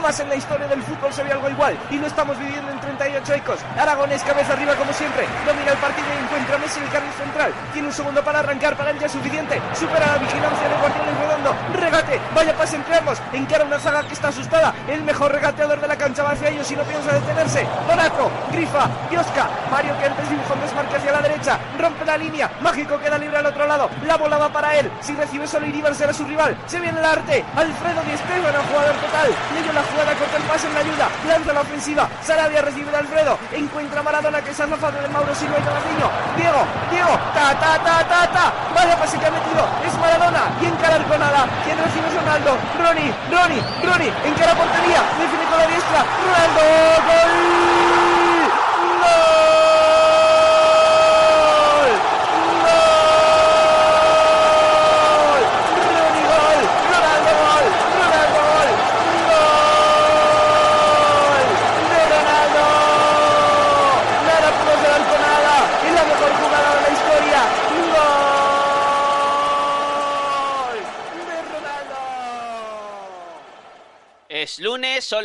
Jamás en la historia del fútbol se vio algo igual y lo estamos viviendo en 38 ecos. Aragones cabeza arriba como siempre. Domina el partido y encuentra a Messi el carril central. Tiene un segundo para arrancar, para él ya suficiente. Supera la vigilancia de Guardiola y Redondo. Regate, vaya pase entre ambos. Encara una zaga que está asustada. El mejor regateador de la cancha va hacia ellos y no piensa detenerse. Donato, Grifa, Biosca. Mario que antes un desmarque hacia la derecha. Rompe la línea. Mágico queda libre al otro lado. La bola va para él. Si recibe solo Iribar será su rival. Se viene el arte. Alfredo Di Esteban, jugador total. Le la jugada, corta el pase en la ayuda. Lanza la ofensiva. Sarabia recibe de Alfredo. Encuentra a Maradona que es azafado de Mauro Silva y Ronaldinho. Diego, Diego. Ta, ta, ta, ta, ta. Vaya pase que ha metido. Es Maradona. Y encara con nada. Quien recibe es Ronaldo. Ronnie, Ronnie, Ronnie. Encara portería. Define con la diestra. Ronaldo. Gol.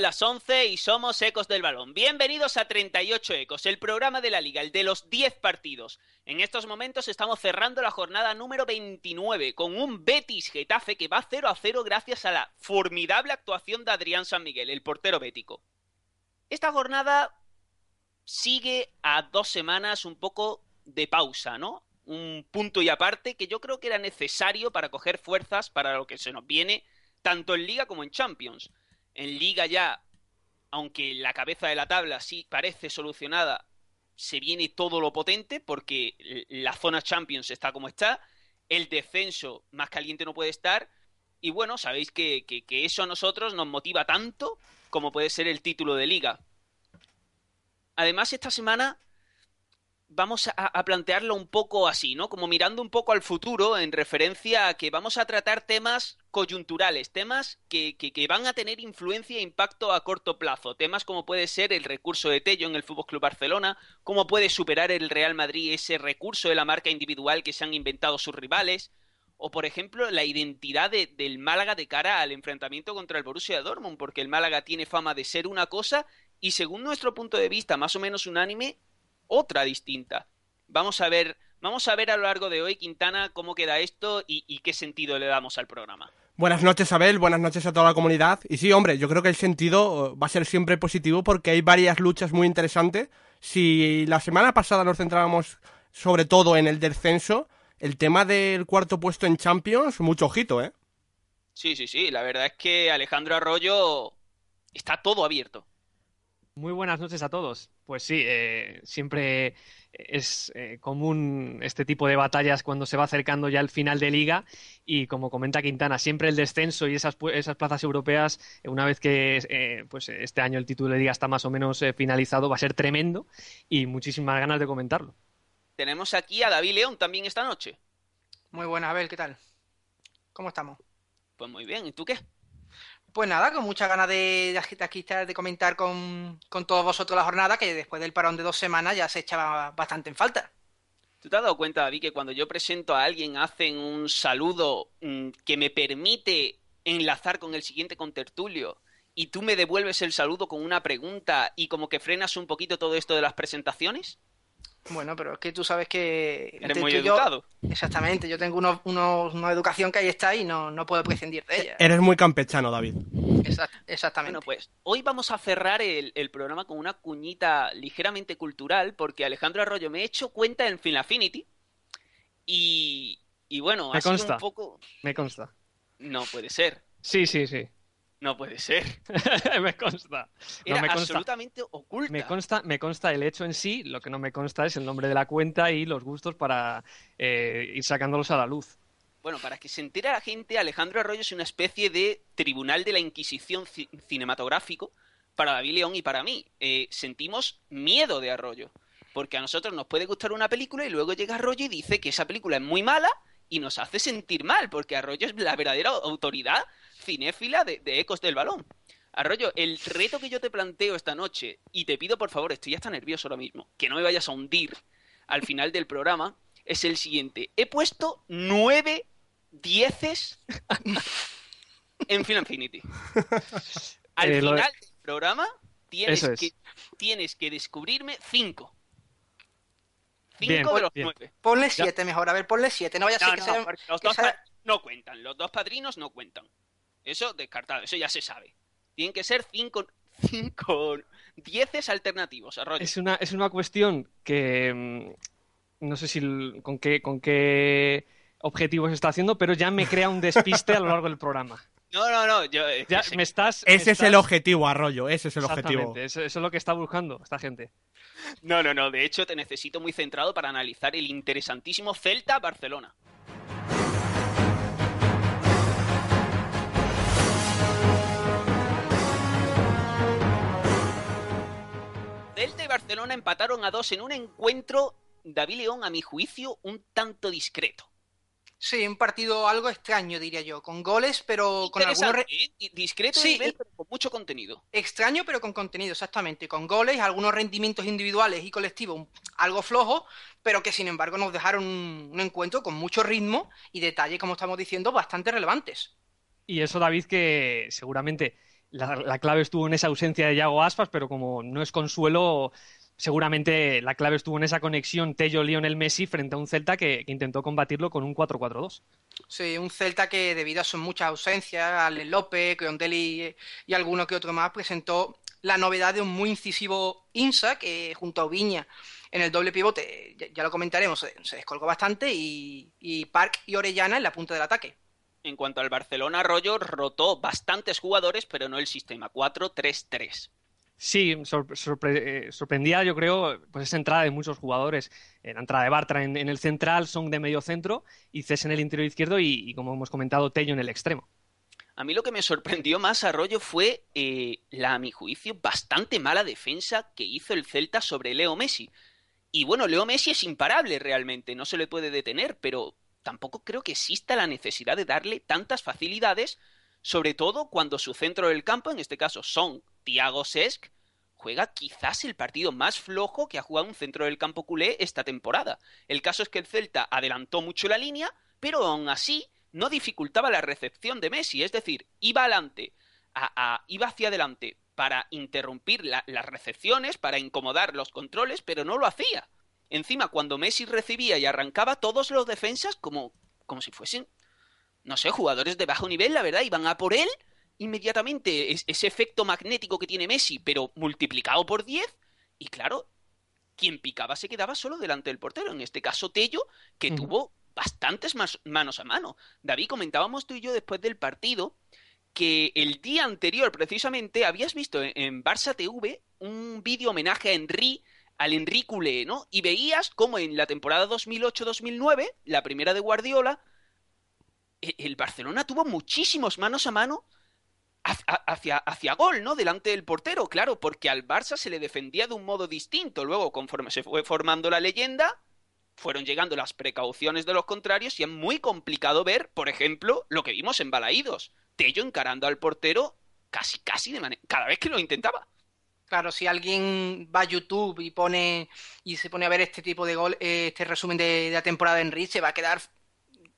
Las 11 y somos Ecos del Balón. Bienvenidos a 38 Ecos, el programa de la liga, el de los 10 partidos. En estos momentos estamos cerrando la jornada número 29 con un Betis Getafe que va 0 a 0 gracias a la formidable actuación de Adrián San Miguel, el portero bético. Esta jornada sigue a dos semanas un poco de pausa, ¿no? Un punto y aparte que yo creo que era necesario para coger fuerzas para lo que se nos viene tanto en Liga como en Champions. En Liga ya, aunque la cabeza de la tabla sí parece solucionada, se viene todo lo potente porque la zona Champions está como está, el descenso más caliente no puede estar, y bueno, sabéis que, que, que eso a nosotros nos motiva tanto como puede ser el título de liga. Además, esta semana vamos a, a, plantearlo un poco así, ¿no? Como mirando un poco al futuro en referencia a que vamos a tratar temas coyunturales, temas que, que, que, van a tener influencia e impacto a corto plazo, temas como puede ser el recurso de Tello en el Fútbol Club Barcelona, cómo puede superar el Real Madrid ese recurso de la marca individual que se han inventado sus rivales, o por ejemplo la identidad de, del Málaga de cara al enfrentamiento contra el Borussia Dortmund, porque el Málaga tiene fama de ser una cosa y según nuestro punto de vista más o menos unánime, otra distinta. Vamos a ver, vamos a ver a lo largo de hoy, Quintana, cómo queda esto y, y, qué sentido le damos al programa. Buenas noches, Abel, buenas noches a toda la comunidad. Y sí, hombre, yo creo que el sentido va a ser siempre positivo porque hay varias luchas muy interesantes. Si la semana pasada nos centrábamos sobre todo en el descenso, el tema del cuarto puesto en Champions, mucho ojito, ¿eh? Sí, sí, sí, la verdad es que Alejandro Arroyo está todo abierto. Muy buenas noches a todos. Pues sí, eh, siempre es eh, común este tipo de batallas cuando se va acercando ya el final de liga y como comenta Quintana, siempre el descenso y esas, esas plazas europeas, una vez que eh, pues este año el título de liga está más o menos eh, finalizado, va a ser tremendo y muchísimas ganas de comentarlo. Tenemos aquí a David León también esta noche. Muy buenas, Abel, ¿qué tal? ¿Cómo estamos? Pues muy bien, ¿y tú qué? Pues nada, con muchas ganas de, de, de comentar con, con, todos vosotros la jornada, que después del parón de dos semanas ya se echaba bastante en falta. ¿Tú te has dado cuenta, David, que cuando yo presento a alguien hacen un saludo mmm, que me permite enlazar con el siguiente contertulio y tú me devuelves el saludo con una pregunta y como que frenas un poquito todo esto de las presentaciones? Bueno, pero es que tú sabes que... Eres muy educado. Yo, exactamente, yo tengo unos, unos, una educación que ahí está y no, no puedo prescindir de ella. Eres muy campechano, David. Exact, exactamente. Bueno, pues hoy vamos a cerrar el, el, programa con una cuñita ligeramente cultural porque Alejandro Arroyo me he hecho cuenta en Film Affinity y, y bueno, me ha consta, sido un poco... Me consta. No puede ser. Sí, sí, sí. No puede ser. me consta. Era no, me consta. absolutamente oculta. Me consta, me consta el hecho en sí, lo que no me consta es el nombre de la cuenta y los gustos para eh, ir sacándolos a la luz. Bueno, para que se entere la gente, Alejandro Arroyo es una especie de tribunal de la Inquisición ci cinematográfico para David León y para mí. Eh, sentimos miedo de Arroyo, porque a nosotros nos puede gustar una película y luego llega Arroyo y dice que esa película es muy mala y nos hace sentir mal, porque Arroyo es la verdadera autoridad cinéfila de, de, Ecos del Balón. Arroyo, el reto que yo te planteo esta noche, y te pido por favor, estoy ya está nervioso ahora mismo, que no me vayas a hundir al final del programa, es el siguiente. He puesto nueve dieces en Film Infinity. Al Eh, lo- final del programa tienes es. que, tienes que descubrirme cinco. Bien, Cinco de los bien. nueve. Ponle siete mejor, a ver, ponle siete. No vaya a ser No, que no, sea- los que dos sea- no cuentan. Los dos padrinos no cuentan. Eso descartado, eso ya se sabe. Tienen que ser cinco, cinco dieces alternativos, Arroyo. Es una, es una cuestión que mm, no sé si con qué, con qué objetivo se está haciendo, pero ya me crea un despiste a lo largo del programa. No, no, no. Yo, eh, Ya me estás. me Ese es el objetivo, Arroyo, ese es el objetivo. Exactamente, eso, eso es lo que está buscando esta gente. No, no, no. De hecho, te necesito muy centrado para analizar el interesantísimo Celta-Barcelona. Celta y Barcelona empataron a dos en un encuentro, David León, a mi juicio, un tanto discreto. Sí, un partido algo extraño, diría yo. Con goles, pero con algunos. re- ¿eh? Discreto Sí, nivel, pero con mucho contenido. Extraño, pero con contenido, exactamente. Con goles, algunos rendimientos individuales y colectivos algo flojos, pero que sin embargo nos dejaron un, un encuentro con mucho ritmo y detalles, como estamos diciendo, bastante relevantes. Y eso, David, que seguramente la, la clave estuvo en esa ausencia de Yago Aspas, pero como no es consuelo, seguramente la clave estuvo en esa conexión Tello-Lionel Messi frente a un Celta que, intentó combatirlo con un 4-4-2. Sí, un Celta que debido a sus muchas ausencias, Ale López, Creondelli y alguno que otro más, presentó la novedad de un muy incisivo Insa, que junto a Viña en el doble pivote, ya, lo comentaremos, se, descolgó bastante, y, y Park y Orellana en la punta del ataque. En cuanto al Barcelona, Arroyo rotó bastantes jugadores, pero no el sistema 4-3-3. Sí, sorpre- eh, sorprendía, yo creo, pues esa entrada de muchos jugadores. Eh, La entrada de Bartra en, en el central, Song de medio centro y Cés en el interior izquierdo y, y, como hemos comentado, Tello en el extremo. A mí lo que me sorprendió más, Arroyo, fue eh, la, a mi juicio, bastante mala defensa que hizo el Celta sobre Leo Messi. Y bueno, Leo Messi es imparable realmente, no se le puede detener, pero tampoco creo que exista la necesidad de darle tantas facilidades, sobre todo cuando su centro del campo, en este caso son Thiago Sesc, juega quizás el partido más flojo que ha jugado un centro del campo culé esta temporada. El caso es que el Celta adelantó mucho la línea, pero aún así no dificultaba la recepción de Messi, es decir, iba adelante, iba hacia adelante para interrumpir la- las recepciones, para incomodar los controles, pero no lo hacía. Encima, cuando Messi recibía y arrancaba, todos los defensas como, como si fuesen, no sé, jugadores de bajo nivel, la verdad, iban a por él inmediatamente. Es- ese efecto magnético que tiene Messi, pero multiplicado por 10, y claro, quien picaba se quedaba solo delante del portero. En este caso, Tello, que tuvo bastantes manos a mano. David, comentábamos tú y yo después del partido que el día anterior, precisamente, habías visto en, en Barça TV un vídeo homenaje a Henry, al Henry culé, ¿no? Y veías cómo en la temporada 2008-2009, la primera de Guardiola, e- el Barcelona tuvo muchísimos manos a mano hacia, hacia gol, ¿no? Delante del portero, claro, porque al Barça se le defendía de un modo distinto. Luego, conforme se fue formando la leyenda, fueron llegando las precauciones de los contrarios y es muy complicado ver, por ejemplo, lo que vimos en Balaídos. Tello encarando al portero casi, casi de manera... Cada vez que lo intentaba. Claro, si alguien va a YouTube y pone y se pone a ver este tipo de gol, eh, este resumen de, de la temporada de Enrich, se va a quedar,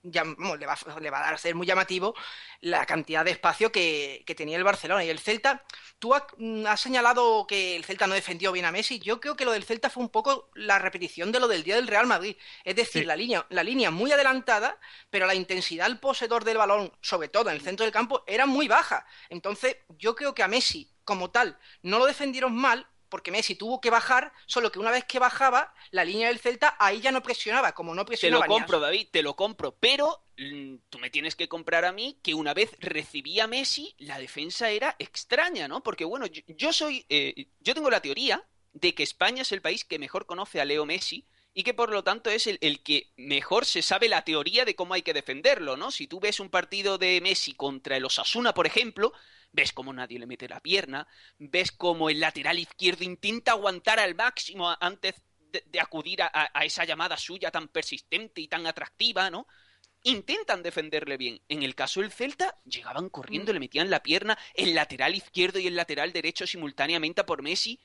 vamos, le, va, le va a dar ser muy llamativo la cantidad de espacio que, que tenía el Barcelona y el Celta. Tú has, mm, has señalado que el Celta no defendió bien a Messi. Yo creo que lo del Celta fue un poco la repetición de lo del día del Real Madrid. Es decir, Sí. la línea, la línea muy adelantada, pero la intensidad del poseedor del balón, sobre todo en el centro del campo, era muy baja. Entonces, yo creo que a Messi, como tal, no lo defendieron mal, porque Messi tuvo que bajar, solo que una vez que bajaba, la línea del Celta ahí ya no presionaba, como no Te lo presionaba ni a- compro, David, te lo compro. Pero mm, tú me tienes que comprar a mí que una vez recibía Messi, la defensa era extraña, ¿no? Porque bueno, yo, yo soy. eh, yo tengo la teoría de que España es el país que mejor conoce a Leo Messi y que por lo tanto es el, el que mejor se sabe la teoría de cómo hay que defenderlo, ¿no? Si tú ves un partido de Messi contra el Osasuna, por ejemplo, ves cómo nadie le mete la pierna, ves cómo el lateral izquierdo intenta aguantar al máximo antes de, de acudir a, a- a esa llamada suya tan persistente y tan atractiva, ¿no? Intentan defenderle bien. En el caso del Celta, llegaban corriendo, le metían la pierna, el lateral izquierdo y el lateral derecho simultáneamente a por Messi.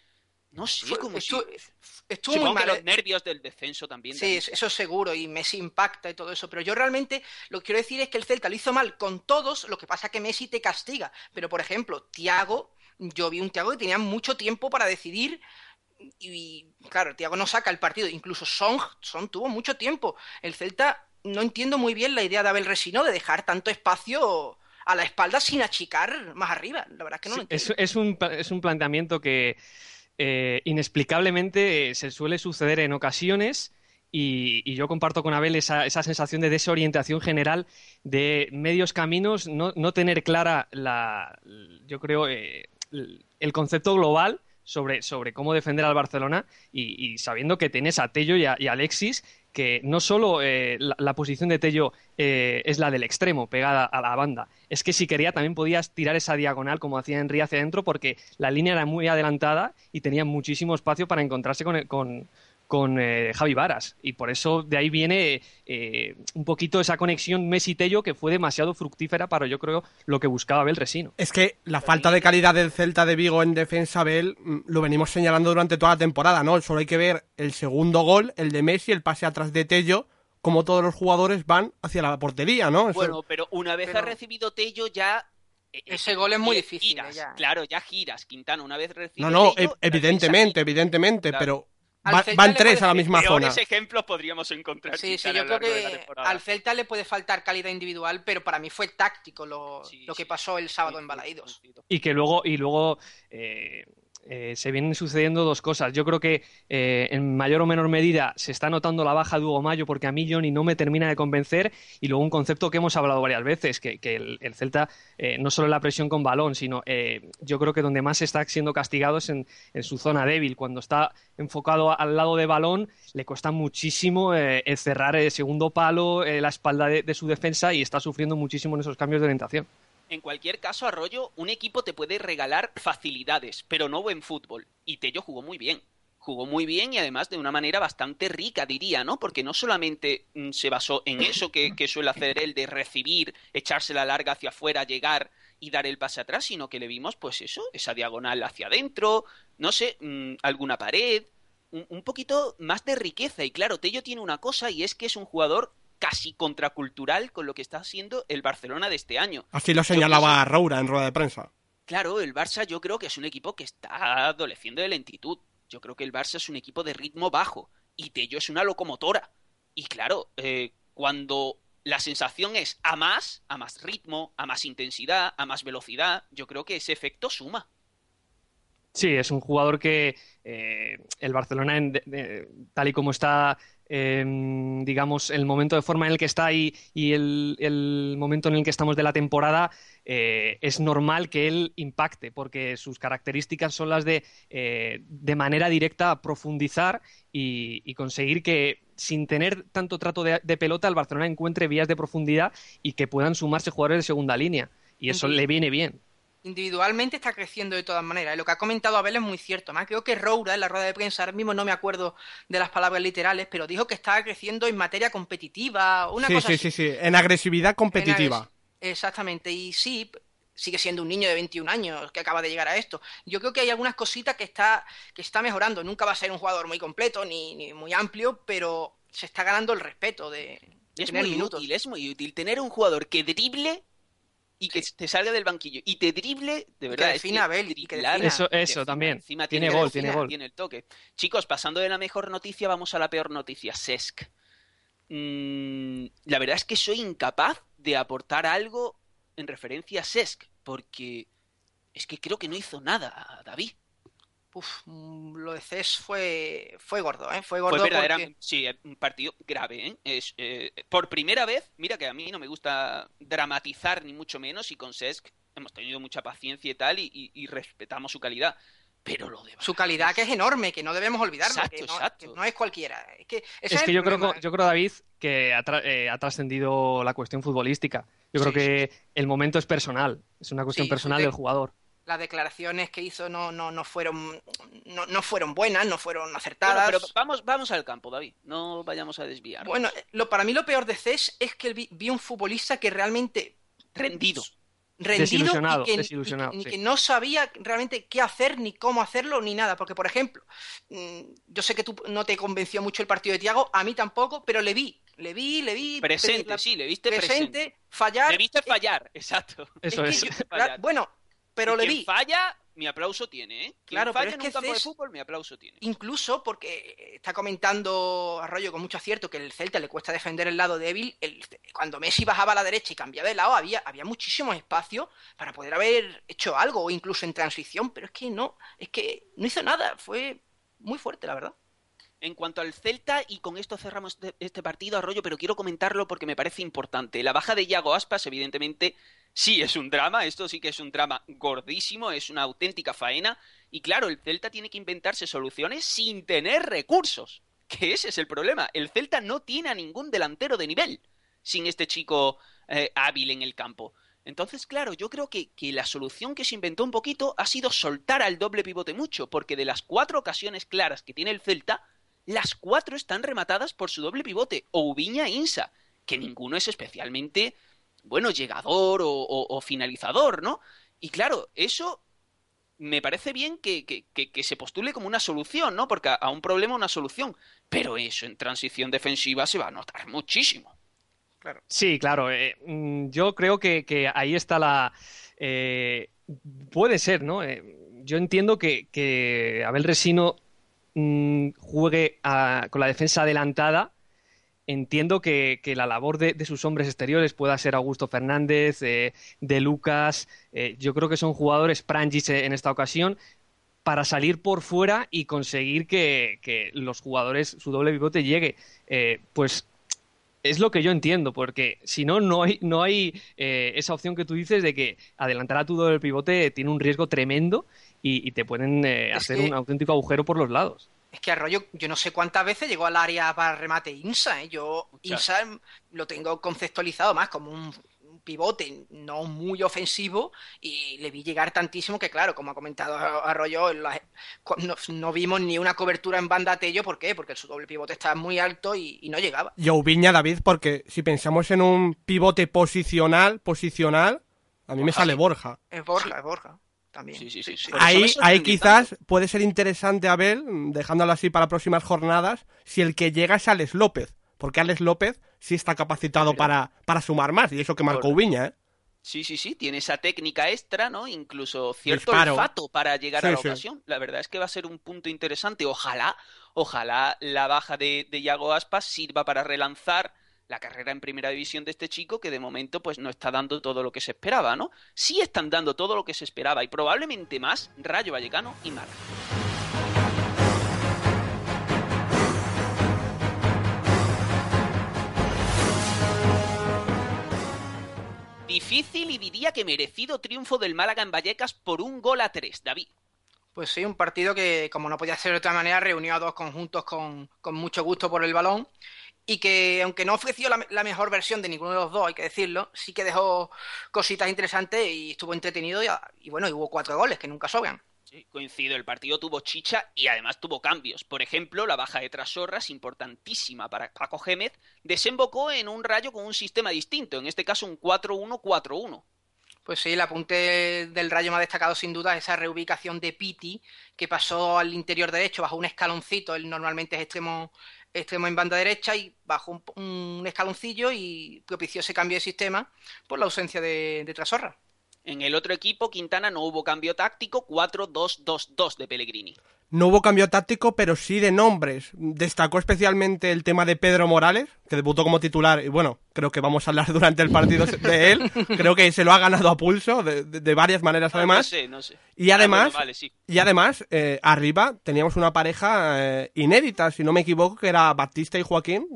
No sé, Fue- como estuvo, si... estuvo muy mal. que ¿eh? los nervios del descenso también. Sí, David. eso seguro, y Messi impacta y todo eso, pero yo realmente lo que quiero decir es que el Celta lo hizo mal con todos, lo que pasa que Messi te castiga, pero por ejemplo, Thiago yo vi un Tiago que tenía mucho tiempo para decidir y, claro, Tiago no saca el partido. Incluso Song, Song tuvo mucho tiempo. El Celta no entiendo muy bien la idea de Abel Resino de dejar tanto espacio a la espalda sin achicar más arriba. La verdad es que no lo entiendo. Es, un, es un planteamiento que eh, inexplicablemente se suele suceder en ocasiones. Y, yo comparto con Abel esa, esa, sensación de desorientación general de medios caminos, no, tener clara la, yo creo, eh, el concepto global sobre, sobre cómo defender al Barcelona y, sabiendo que tenés a Tello y a, Alexis que no solo eh, la, posición de Tello eh, es la del extremo, pegada a la banda, es que si quería también podías tirar esa diagonal como hacía Henry hacia adentro porque la línea era muy adelantada y tenía muchísimo espacio para encontrarse con, con, con eh, Javi Varas. Y por eso de ahí viene eh, un poquito esa conexión Messi-Tello que fue demasiado fructífera para, yo creo, lo que buscaba Abel Resino. Es que la falta de calidad del Celta de Vigo en defensa, Abel, mm, lo venimos señalando durante toda la temporada, ¿no? Solo hay que ver el segundo gol, el de Messi, el pase atrás de Tello, como todos los jugadores van hacia la portería, ¿no? Bueno, pero una vez ha recibido Tello ya eh, ese gol es muy difícil. Claro, ya giras, Quintana, una vez recibido. No, no, evidentemente, evidentemente, pero van tres a la misma zona. ejemplos podríamos encontrar. Sí, sí, yo creo que al Celta le puede faltar calidad individual, pero para mí fue táctico lo, lo que pasó el sábado en Balaídos. Y que luego, y luego eh, eh, se vienen sucediendo dos cosas. Yo creo que eh, en mayor o menor medida se está notando la baja de Hugo Mayo porque a mí Johnny no me termina de convencer y luego un concepto que hemos hablado varias veces, que, el, Celta eh, no solo la presión con balón, sino yo creo que donde más está siendo castigado es en, su zona débil. Cuando está enfocado al lado de balón le cuesta muchísimo cerrar el segundo palo, la espalda de su defensa y está sufriendo muchísimo en esos cambios de orientación. En cualquier caso, Arroyo, un equipo te puede regalar facilidades, pero no buen fútbol. Y Tello jugó muy bien. Jugó muy bien y además de una manera bastante rica, diría, ¿no? Porque no solamente mm, se basó en eso que, suele hacer él de recibir, echarse la larga hacia afuera, llegar y dar el pase atrás, sino que le vimos, pues eso, esa diagonal hacia adentro, no sé, mm, alguna pared, un, poquito más de riqueza. Y claro, Tello tiene una cosa y es que es un jugador casi contracultural con lo que está haciendo el Barcelona de este año. Así lo señalaba Roura en rueda de prensa. Claro, el Barça yo creo que es un equipo que está adoleciendo de lentitud. Yo creo que el Barça es un equipo de ritmo bajo y Tello es una locomotora. Y claro, eh, cuando la sensación es a más, a más ritmo, a más intensidad, a más velocidad, yo creo que ese efecto suma. Sí, es un jugador que eh, el Barcelona, tal y como está Em, digamos, el momento de forma en el que está y, y el, momento en el que estamos de la temporada, eh, es normal que él impacte, porque sus características son las de, eh, de manera directa, profundizar y, conseguir que, sin tener tanto trato de, de pelota, el Barcelona encuentre vías de profundidad y que puedan sumarse jugadores de segunda línea. Y eso le viene bien individualmente está creciendo de todas maneras. Y lo que ha comentado Abel es muy cierto. Más creo que Roura en la rueda de prensa, ahora mismo no me acuerdo de las palabras literales, pero dijo que estaba creciendo en materia competitiva, una sí, cosa sí, Sí, sí, en agresividad competitiva. Exactamente, y sí, sigue siendo un niño de 21 años que acaba de llegar a esto. Yo creo que hay algunas cositas que está, que está mejorando. Nunca va a ser un jugador muy completo ni, ni muy amplio, pero se está ganando el respeto de, es muy útil, es muy útil tener un jugador que drible y que te salga del banquillo y te drible, de verdad. Que Abel, eso, eso también. tiene, gol, tiene gol. Tiene el toque. Chicos, pasando de la mejor noticia, vamos a la peor noticia. Sesc. Mm, la verdad es que soy incapaz de aportar algo en referencia a Sesc, porque es que creo que no hizo nada, David. Uf, mm, lo de CES fue, fue gordo, ¿eh? Fue gordo. Fue verdaderamente, sí, un partido grave, ¿eh? Es, eh, por primera vez, mira que a mí no me gusta dramatizar ni mucho menos, y con CESC hemos tenido mucha paciencia y tal, y, respetamos su calidad. Pero lo de Su calidad que es enorme, que no debemos olvidarlo, exacto, que, no, exacto. no, es cualquiera. Es que, es que yo, creo, yo creo, David, que ha, eh, ha trascendido la cuestión futbolística. Yo creo que el momento es personal, es una cuestión personal del jugador las declaraciones que hizo no, no, no fueron no, no, fueron buenas, no fueron acertadas. pero vamos, vamos al campo, David, no vayamos a desviar. Bueno, lo, para mí lo peor de CES es que vi, un futbolista que realmente rendido. Rendido y, que, no sabía realmente qué hacer, ni cómo hacerlo, ni nada. Porque, por ejemplo, mm, yo sé que tú no te convenció mucho el partido de Tiago, a mí tampoco, pero le vi, le vi, le vi. Presente, sí, le viste presente. fallar. Le viste fallar, exacto. Eso es. bueno, pero le vi. falla mi aplauso tiene, ¿eh? Quien Claro, pero falle es en que un campo de fútbol, mi aplauso tiene. Incluso porque está comentando Arroyo con mucho acierto que el Celta le cuesta defender el lado débil. El- cuando Messi bajaba a la derecha y cambiaba de lado, había, había muchísimos espacios para poder haber hecho algo, o incluso en transición, pero es que no, es que no hizo nada. Fue muy fuerte, la verdad. En cuanto al Celta, y con esto cerramos este- este partido, Arroyo, pero quiero comentarlo porque me parece importante. La baja de Iago Aspas, evidentemente, sí es un drama, esto sí que es un drama gordísimo, es una auténtica faena. Y claro, el Celta tiene que inventarse soluciones sin tener recursos. Que ese es el problema. El Celta no tiene a ningún delantero de nivel sin este chico eh, hábil en el campo. Entonces, claro, yo creo que, la solución que se inventó un poquito ha sido soltar al doble pivote mucho, porque de las cuatro ocasiones claras que tiene el Celta, las cuatro están rematadas por su doble pivote, o Ubiña e Insa, que ninguno es especialmente, bueno, llegador o, o- o finalizador, ¿no? Y claro, eso me parece bien que, que- que- que se postule como una solución, ¿no? Porque a, a un problema una solución, pero eso en transición defensiva se va a notar muchísimo. Sí, claro. eh, mm, yo creo que, que ahí está la. eh, puede ser, ¿no? Eh, yo entiendo que, que Abel Resino mm, juegue a- con la defensa adelantada. Entiendo que, que la labor de, de sus hombres exteriores pueda ser Augusto Fernández, eh, de Lucas. eh, yo creo que son jugadores Prangis en esta ocasión para salir por fuera y conseguir que, que los jugadores, su doble pivote llegue. Eh, pues es lo que yo entiendo, porque si no, no hay, no hay eh, esa opción que tú dices de que adelantar a tu doble pivote tiene un riesgo tremendo y, y te pueden eh, hacer que- un auténtico agujero por los lados. Es que Arroyo, yo no sé cuántas veces llegó al área para remate Insa, ¿eh? Yo Muchas. Insa lo tengo conceptualizado más como un, un pivote no muy ofensivo y le vi llegar tantísimo que, claro, como ha comentado Arroyo, la- no, no vimos ni una cobertura en banda a Tello. ¿Por qué? Porque su doble pivote estaba muy alto y, y no llegaba. Y a Ubiña, David, porque si pensamos en un pivote posicional, posicional, a mí me sale Borja. Es Borja, es Borja. También. Sí, sí, sí. Por eso me Ahí, ahí tanto. quizás puede ser interesante, Abel, dejándolo así para próximas jornadas, si el que llega es Alex López. Porque Alex López sí está capacitado para, para sumar más, y eso que marcó Correcto. Ubiña, ¿eh? Sí, sí, sí, tiene esa técnica extra, ¿no? Incluso cierto Disparo. olfato para llegar Sí, a la sí. ocasión. La verdad es que va a ser un punto interesante. Ojalá, ojalá la baja de, de Yago Aspas sirva para relanzar la carrera en primera división de este chico que de momento pues no está dando todo lo que se esperaba, ¿no? Sí están dando todo lo que se esperaba y probablemente más Rayo Vallecano y Málaga. Difícil y diría que merecido triunfo del Málaga en Vallecas por un gol a tres, David. Pues sí, un partido que, como no podía ser de otra manera, reunió a dos conjuntos con, con mucho gusto por el balón y que, aunque no ofreció la, la mejor versión de ninguno de los dos, hay que decirlo, sí que dejó cositas interesantes y estuvo entretenido y, y bueno, y hubo cuatro goles que nunca sobran. Sí, coincido, el partido tuvo chicha y además tuvo cambios. Por ejemplo, la baja de Trasorras, importantísima para Paco Gémez, desembocó en un rayo con un sistema distinto, en este caso un 4-1-4-1. Pues sí, el apunte del rayo más destacado sin duda es esa reubicación de Piti, que pasó al interior derecho bajo un escaloncito, él normalmente es extremo, extremo en banda derecha y bajó un, escaloncillo y propició ese cambio de sistema por la ausencia de, de Trasorra. En el otro equipo, Quintana no hubo cambio táctico, 4-2-2-2 de Pellegrini. No hubo cambio táctico, pero sí de nombres. Destacó especialmente el tema de Pedro Morales, que debutó como titular, y bueno, creo que vamos a hablar durante el partido de él. Creo que se lo ha ganado a pulso, de, de- de varias maneras además. No sé, no sé. Y Ah, además, bueno, vale, sí. y además eh, arriba teníamos una pareja eh, inédita, si no me equivoco, que era Batista y Joaquín,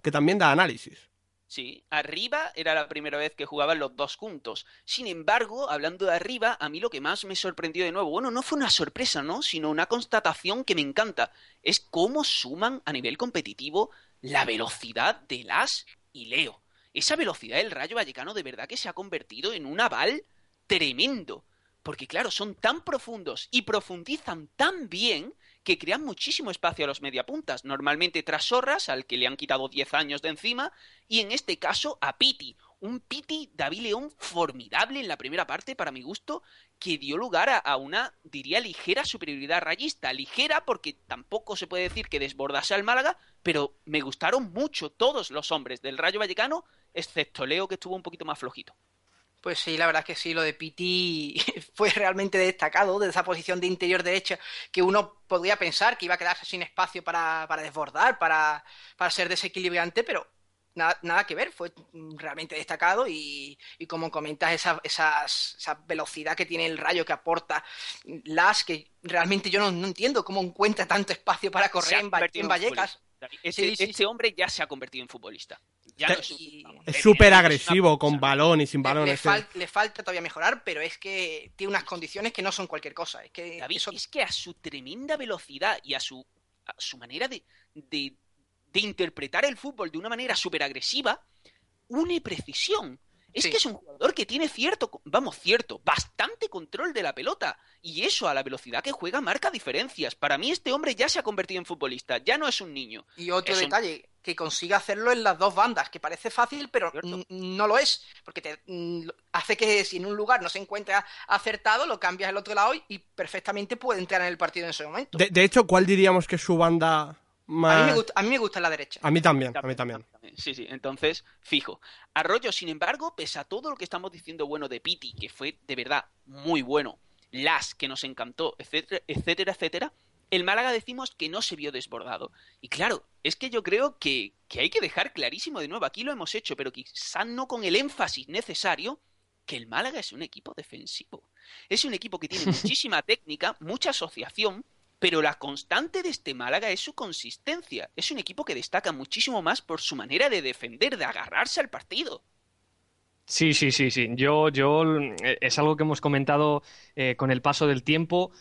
que también da análisis. Sí, arriba era la primera vez que jugaban los dos juntos. Sin embargo, hablando de arriba, a mí lo que más me sorprendió de nuevo, bueno, no fue una sorpresa, ¿no? Sino una constatación que me encanta. Es cómo suman a nivel competitivo la velocidad de Las y Leo. Esa velocidad del Rayo Vallecano de verdad que se ha convertido en un aval tremendo. Porque claro, son tan profundos y profundizan tan bien que crean muchísimo espacio a los mediapuntas, normalmente tras Sorras, al que le han quitado 10 años de encima, y en este caso a Piti, un Piti David León formidable en la primera parte, para mi gusto, que dio lugar a, a una, diría, ligera superioridad rayista. Ligera porque tampoco se puede decir que desbordase al Málaga, pero me gustaron mucho todos los hombres del Rayo Vallecano, excepto Leo, que estuvo un poquito más flojito. Pues sí, la verdad es que sí, lo de Piti fue realmente destacado de esa posición de interior derecha que uno podría pensar que iba a quedarse sin espacio para, para desbordar, para, para ser desequilibrante, pero nada, nada que ver, fue realmente destacado y, y como comentas, esa, esas, esa velocidad que tiene el rayo que aporta Las, que realmente yo no, no entiendo cómo encuentra tanto espacio para correr en, en en Vallecas. Sí, sí, ese hombre ya se ha convertido en futbolista. Ya Te- no es súper agresivo, es con balón y sin balón. le fal- falta todavía mejorar, pero es que tiene unas condiciones que no son cualquier cosa. Es que David, eso- es que a su tremenda velocidad y a su, a su manera de, de, de interpretar el fútbol de una manera súper agresiva, une precisión. Es Sí. que es un jugador que tiene cierto, vamos, cierto, bastante control de la pelota. Y eso a la velocidad que juega marca diferencias. Para mí este hombre ya se ha convertido en futbolista, ya no es un niño. Y otro Es un- detalle, que consiga hacerlo en las dos bandas, que parece fácil, pero no lo es, porque te hace que si en un lugar no se encuentra acertado, lo cambias al otro lado y, y perfectamente puede entrar en el partido en ese momento. De, de hecho, ¿cuál diríamos que es su banda más...? a, mí me gusta, a mí me gusta la derecha. A mí también, a mí también. Sí, sí, entonces, fijo. Arroyo, sin embargo, pese a todo lo que estamos diciendo bueno de Piti, que fue de verdad muy bueno, Las, que nos encantó, etcétera, etcétera, etcétera, el Málaga decimos que no se vio desbordado. Y claro, es que yo creo que, que hay que dejar clarísimo de nuevo, aquí lo hemos hecho, pero quizá no con el énfasis necesario, que el Málaga es un equipo defensivo. Es un equipo que tiene muchísima técnica, mucha asociación, pero la constante de este Málaga es su consistencia. Es un equipo que destaca muchísimo más por su manera de defender, de agarrarse al partido. Sí, sí, sí, sí. Yo, yo eh, es algo que hemos comentado eh, con el paso del tiempo,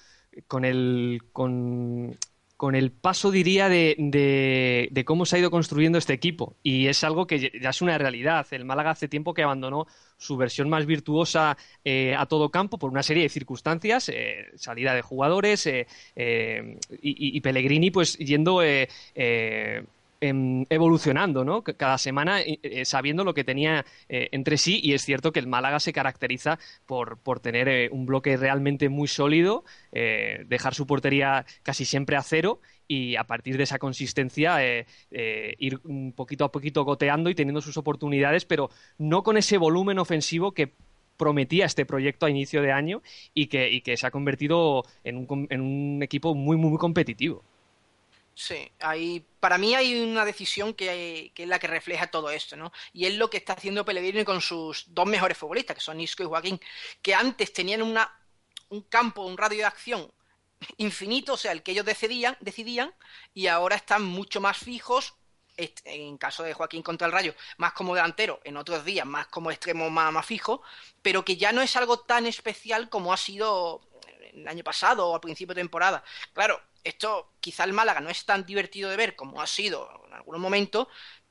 con el, con, con el paso, diría, de, de, de cómo se ha ido construyendo este equipo. Y es algo que ya es una realidad. El Málaga hace tiempo que abandonó su versión más virtuosa eh, a todo campo por una serie de circunstancias, eh, salida de jugadores eh, y, Pellegrini pues yendo em, evolucionando, ¿no? Cada semana sabiendo lo que tenía entre sí y es cierto que el Málaga se caracteriza por, por tener un bloque realmente muy sólido, dejar su portería casi siempre a cero y a partir de esa consistencia eh, eh, ir un poquito a poquito goteando y teniendo sus oportunidades, pero no con ese volumen ofensivo que prometía este proyecto a inicio de año y que, y que se ha convertido en un, en un equipo muy, muy, muy competitivo. Sí, hay, para mí hay una decisión que, que es la que refleja todo esto, ¿no? Y es lo que está haciendo Pellegrini con sus dos mejores futbolistas, que son Isco y Joaquín, que antes tenían una, un campo, un radio de acción infinito, o sea, el que ellos decidían, decidían, y ahora están mucho más fijos, en caso de Joaquín contra el Rayo, más como delantero, en otros días más como extremo más, más fijo, pero que ya no es algo tan especial como ha sido el año pasado o al principio de temporada. Claro, esto quizá el Málaga no es tan divertido de ver como ha sido en algunos momentos,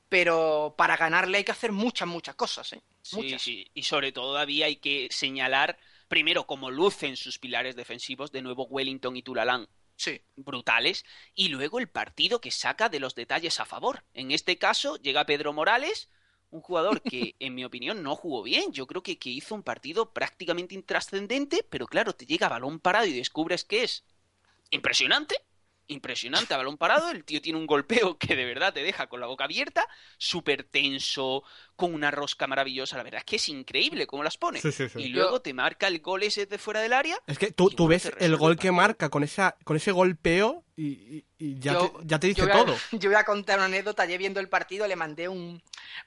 pero para ganarle hay que hacer muchas, muchas cosas, ¿eh? Sí, Muchas. sí. Y sobre todo, David, hay que señalar primero cómo lucen sus pilares defensivos, de nuevo Wellington y Turalán Sí. brutales, y luego el partido que saca de los detalles a favor. En este caso llega Pedro Morales, un jugador que en mi opinión no jugó bien, yo creo que, que hizo un partido prácticamente intrascendente, pero claro, te llega balón parado y descubres que es impresionante. Impresionante a balón parado, el tío tiene un golpeo que de verdad te deja con la boca abierta, súper tenso, con una rosca maravillosa, la verdad es que es increíble cómo las pone. Sí, sí, sí. Y luego te marca el gol ese de fuera del área. Es que tú, ves el gol que marca con, esa, con ese golpeo y, y- y ya, Yo- te, ya te dice yo voy a- todo. Yo voy a contar una anécdota. Ayer viendo el partido le mandé un,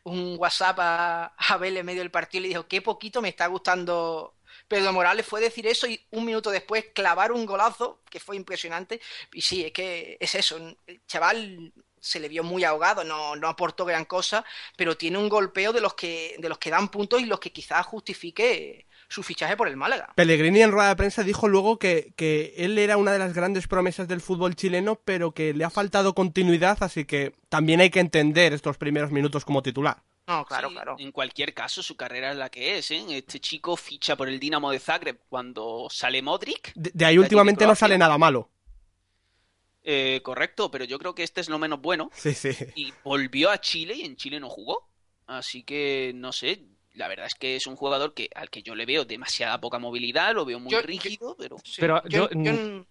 un WhatsApp a, a Abel en medio del partido y le dijo, qué poquito me está gustando Pedro Morales. Fue decir eso y un minuto después clavar un golazo que fue impresionante. Y sí, es que es eso. El chaval se le vio muy ahogado, no, no aportó gran cosa, pero tiene un golpeo de los que, de los que dan puntos y los que quizás justifique su fichaje por el Málaga. Pellegrini en rueda de prensa dijo luego que, que él era una de las grandes promesas del fútbol chileno, pero que le ha faltado continuidad, así que también hay que entender estos primeros minutos como titular. No, claro, Sí, claro. En cualquier caso, su carrera es la que es. ¿eh? Este chico ficha por el Dinamo de Zagreb cuando sale Modric. De, de ahí últimamente no sale nada malo. Eh, correcto, pero yo creo que este es lo menos bueno. Sí, sí. Y volvió a Chile y en Chile no jugó. Así que no sé. La verdad es que es un jugador que al que yo le veo demasiada poca movilidad, lo veo muy Yo- yo- rígido, pero Sí, Pero yo, yo-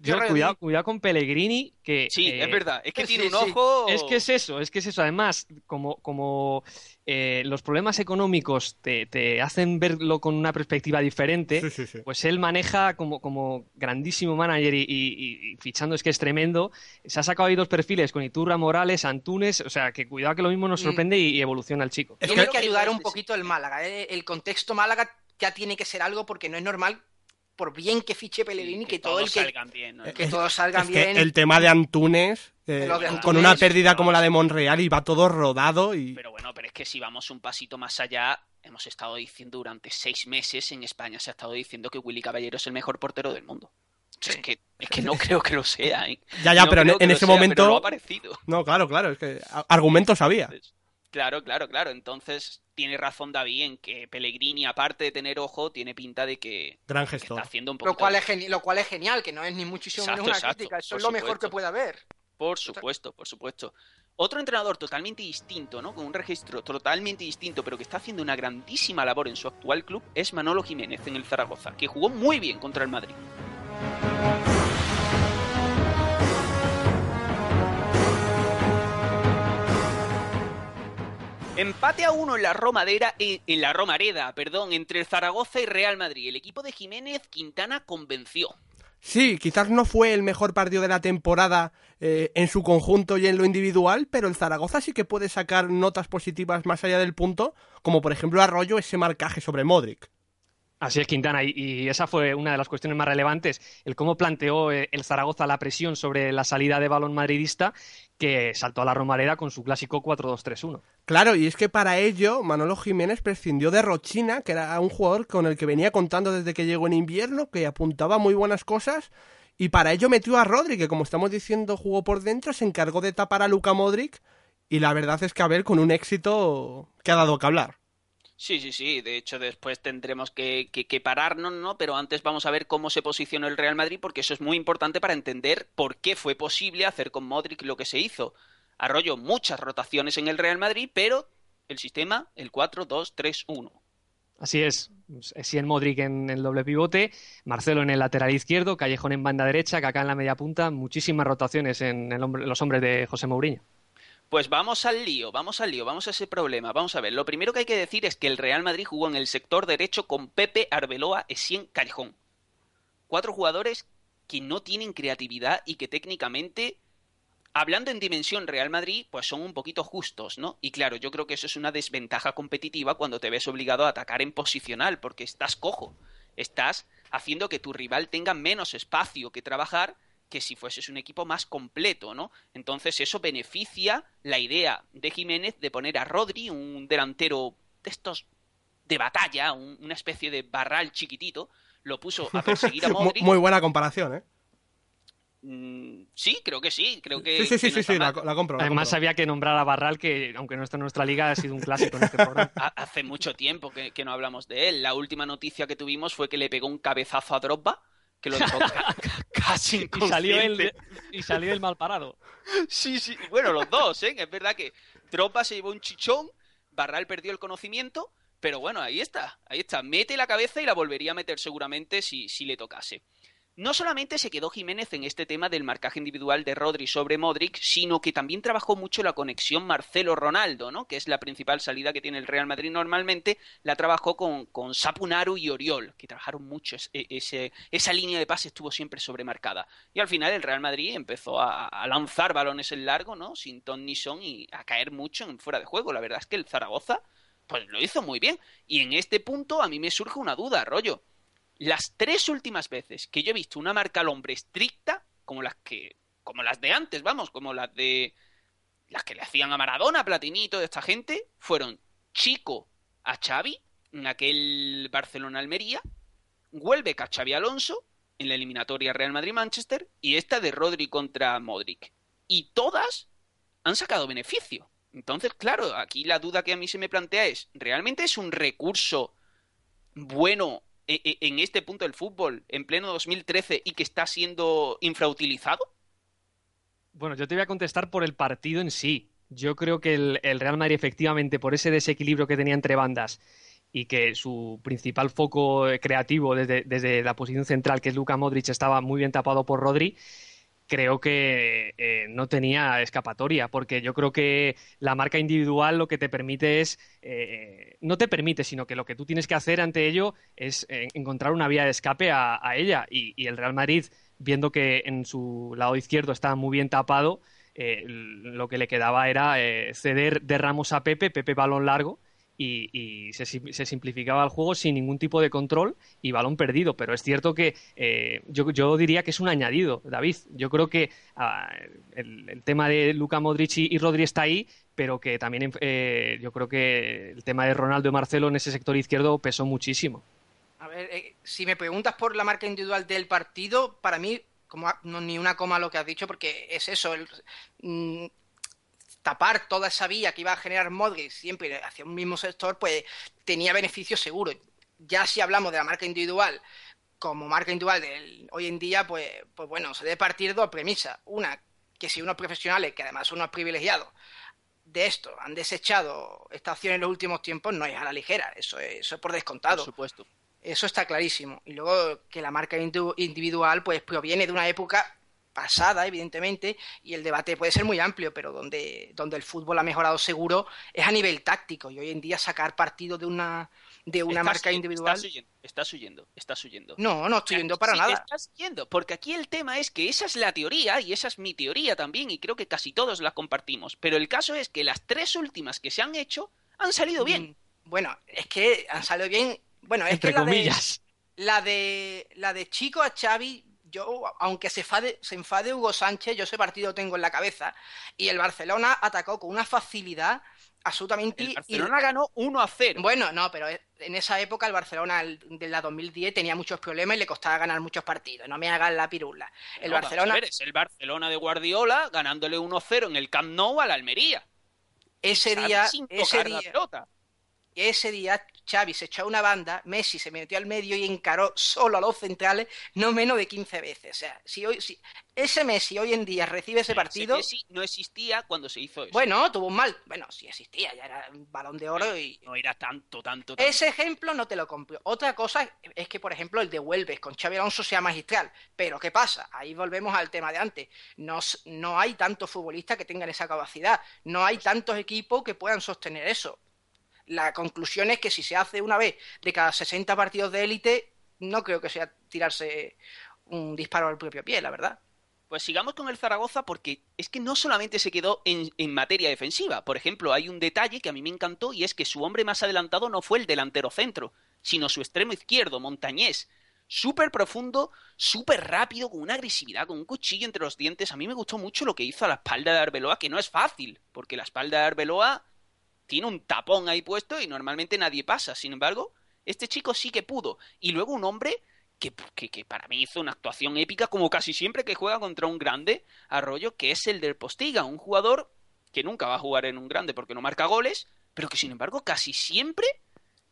yo- cuidado, cuidado con Pellegrini, que... Sí, es eh, verdad, es que tiene sí, un sí. ojo... Es que es eso, es que es eso. Además, como, como eh, los problemas económicos te, te hacen verlo con una perspectiva diferente, Sí, sí, sí. pues él maneja como, como grandísimo manager y, y- y fichando es que es tremendo. Se ha sacado ahí dos perfiles con Iturra, Morales, Antunes, o sea, que cuidado que lo mismo nos Mm. sorprende y, y evoluciona el chico. Es Tiene que- que, ayudar un poquito el Málaga. ¿eh? El contexto Málaga ya tiene que ser algo porque no es normal, por bien que fiche Pellegrini, que que, todo el que, salgan bien. ¿no? que Es- todos salgan Es que bien. el tema de Antunes, eh, con una pérdida no, como la de sí. Monreal y va todo rodado y... Pero bueno, pero es que si vamos un pasito más allá, hemos estado diciendo durante seis meses en España, se ha estado diciendo que Willy Caballero es el mejor portero del mundo. Es, Sí. que, es que no creo que lo sea. ¿eh? Ya, ya, No pero en, ese sea, pero momento... lo ha parecido. No, claro, claro, es que argumentos había. Claro, claro, claro. Entonces tiene razón David en que Pellegrini, aparte de tener ojo, tiene pinta de que, Gran que está haciendo un poco. lo, cual es lo cual es genial, que no es ni muchísimo Exacto, menos una exacto, crítica. Eso por es lo mejor que puede haber. Por supuesto, por supuesto. Otro entrenador totalmente distinto, ¿no? Con un registro totalmente distinto, pero que está haciendo una grandísima labor en su actual club, es Manolo Jiménez en el Zaragoza, que jugó muy bien contra el Madrid. Empate a uno en la Romadera, eh, en la Romareda, perdón, entre el Zaragoza y Real Madrid. El equipo de Jiménez Quintana convenció. Sí, quizás no fue el mejor partido de la temporada eh, en su conjunto y en lo individual, pero el Zaragoza sí que puede sacar notas positivas más allá del punto, como por ejemplo Arroyo ese marcaje sobre Modric. Así es, Quintana, y, y esa fue una de las cuestiones más relevantes, el cómo planteó eh, el Zaragoza la presión sobre la salida de balón madridista, que saltó a la Romareda con su clásico 4-2-3-1. Claro, y es que para ello Manolo Jiménez prescindió de Rochina, que era un jugador con el que venía contando desde que llegó en invierno, que apuntaba muy buenas cosas, y para ello metió a Rodri, que como estamos diciendo jugó por dentro, se encargó de tapar a Luka Modric, y la verdad es que Abel con un éxito que ha dado que hablar. Sí, sí, sí. De hecho, después tendremos que, que- pararnos, ¿no? Pero antes vamos a ver cómo se posicionó el Real Madrid, porque eso es muy importante para entender por qué fue posible hacer con Modric lo que se hizo. Arroyo muchas rotaciones en el Real Madrid, pero el sistema, el 4-2-3-1. Así es, sí en Modric en el doble pivote, Marcelo en el lateral izquierdo, Callejón en banda derecha, Kaká en la media punta, muchísimas rotaciones en el hombre- los hombres de José Mourinho. Pues vamos al lío, vamos al lío, vamos a ese problema. Vamos a ver, lo primero que hay que decir es que el Real Madrid jugó en el sector derecho con Pepe, Arbeloa, Essien, Callejón. Cuatro jugadores que no tienen creatividad y que técnicamente, hablando en dimensión Real Madrid, pues son un poquito justos, ¿no? Y claro, yo creo que eso es una desventaja competitiva cuando te ves obligado a atacar en posicional, porque estás cojo. Estás haciendo que tu rival tenga menos espacio que trabajar que si fueses un equipo más completo, ¿no? Entonces eso beneficia la idea de Jiménez de poner a Rodri, un delantero de estos de batalla, un- una especie de barral chiquitito, lo puso a perseguir a Modric. Muy buena comparación, ¿eh? Mm, sí, creo que sí, creo que Sí, sí, sí, no sí, sí, la, la compro. la Además compro. había que nombrar a Barral, que aunque no está en nuestra liga, ha sido un clásico en este programa. Ha- Hace mucho tiempo que, que no hablamos de él. La última noticia que tuvimos fue que le pegó un cabezazo a Drogba, que lo dejó ca- ca- casi y salió el inconsciente. y salió el mal parado. Sí, sí, bueno, los dos, ¿eh? Es verdad que Drogba se llevó un chichón, Barral perdió el conocimiento, pero bueno, ahí está, ahí está. Mete la cabeza y la volvería a meter seguramente si, si le tocase. No solamente se quedó Jiménez en este tema del marcaje individual de Rodri sobre Modric, sino que también trabajó mucho la conexión Marcelo-Ronaldo, ¿no? Que es la principal salida que tiene el Real Madrid normalmente. La trabajó con, con Sapunaru y Oriol, que trabajaron mucho. E- ese- esa línea de pase estuvo siempre sobremarcada. Y al final el Real Madrid empezó a, a lanzar balones en largo, ¿no? Sin ton ni son y a caer mucho en fuera de juego. La verdad es que el Zaragoza, pues lo hizo muy bien. Y en este punto a mí me surge una duda, rollo. Las tres últimas veces que yo he visto una marca al hombre estricta, como las que, como las de antes, vamos, como las de las que le hacían a Maradona, a Platini y toda esta gente, fueron Chico a Xavi en aquel Barcelona-Almería, Huelbeck a Xavi Alonso en la eliminatoria Real Madrid-Manchester y esta de Rodri contra Modric. Y todas han sacado beneficio. Entonces, claro, aquí la duda que a mí se me plantea es, ¿realmente es un recurso bueno en este punto del fútbol en pleno 2013 y que está siendo infrautilizado? Bueno, yo te voy a contestar por el partido en sí. Yo creo que el, el Real Madrid, efectivamente, por ese desequilibrio que tenía entre bandas y que su principal foco creativo desde, desde la posición central, que es Luka Modric, estaba muy bien tapado por Rodri, creo que eh, no tenía escapatoria, porque yo creo que la marca individual lo que te permite es, eh, no te permite, sino que lo que tú tienes que hacer ante ello es eh, encontrar una vía de escape a, ella. Y, el Real Madrid, viendo que en su lado izquierdo estaba muy bien tapado, lo que le quedaba era ceder de Ramos a Pepe, Pepe balón largo, y, se, simplificaba el juego sin ningún tipo de control y balón perdido. Pero es cierto que eh, yo, diría que es un añadido, David. Yo creo que ah, el, tema de Luca Modric y, Rodri está ahí, pero que también eh, yo creo que el tema de Ronaldo y Marcelo en ese sector izquierdo pesó muchísimo. A ver, eh, si me preguntas por la marca individual del partido, para mí, como no, ni una coma lo que has dicho, porque es eso. Mm, tapar toda esa vía que iba a generar Modric siempre hacia un mismo sector, pues tenía beneficios seguros. Ya si hablamos de la marca individual como marca individual de hoy en día, pues, pues bueno, se debe partir dos premisas. Una, que si unos profesionales, que además son unos privilegiados, de esto han desechado esta opción en los últimos tiempos, no es a la ligera, eso es, eso es por descontado. Por supuesto. Eso está clarísimo. Y luego que la marca individual pues proviene de una época pasada, evidentemente, y el debate puede ser muy amplio, pero donde, donde el fútbol ha mejorado seguro es a nivel táctico. Y hoy en día sacar partido de una, de una marca individual. Estás huyendo, estás huyendo, No, no estoy huyendo para nada. Estás huyendo, porque aquí el tema es que esa es la teoría y esa es mi teoría también, y creo que casi todos la compartimos. Pero el caso es que las tres últimas que se han hecho han salido bien. Mm, bueno, es que han salido bien. Bueno, es Entre que la comillas. De, la de la de Chico a Xavi yo, aunque se, se enfade Hugo Sánchez, yo ese partido tengo en la cabeza. Y el Barcelona atacó con una facilidad absolutamente. El Barcelona ganó 1 a 0. Bueno, no, pero en esa época el Barcelona de la 2010 tenía muchos problemas y le costaba ganar muchos partidos. No me hagan la pirula. El Barcelona. es el Barcelona de Guardiola ganándole 1 0 en el Camp Nou al Almería. Ese día. Ese día, ese día Xavi se echó a una banda, Messi se metió al medio y encaró solo a los centrales no menos de 15 veces. O sea, si hoy, si ese Messi hoy en día recibe ese partido... Messi no existía cuando se hizo eso. Bueno, tuvo un mal... Bueno, sí existía, ya era un balón de oro y... No era tanto, tanto, Ese ejemplo no te lo compro. Otra cosa es que, por ejemplo, el de Huelves con Xavi Alonso sea magistral. Pero ¿qué pasa? Ahí volvemos al tema de antes. No, no hay tantos futbolistas que tengan esa capacidad. No hay tantos equipos que puedan sostener eso la conclusión es que si se hace una vez de cada 60 partidos de élite, no creo que sea tirarse un disparo al propio pie, la verdad. Pues sigamos con el Zaragoza porque es que no solamente se quedó en, en, materia defensiva. Por ejemplo, hay un detalle que a mí me encantó y es que su hombre más adelantado no fue el delantero centro, sino su extremo izquierdo, Montañés. Súper profundo, súper rápido, con una agresividad, con un cuchillo entre los dientes. A mí me gustó mucho lo que hizo a la espalda de Arbeloa, que no es fácil, porque la espalda de Arbeloa tiene un tapón ahí puesto y normalmente nadie pasa. Sin embargo, este chico sí que pudo. Y luego un hombre que, que, para mí hizo una actuación épica, como casi siempre que juega contra un grande, Arroyo, que es el del Postiga, un jugador que nunca va a jugar en un grande porque no marca goles, pero que sin embargo casi siempre,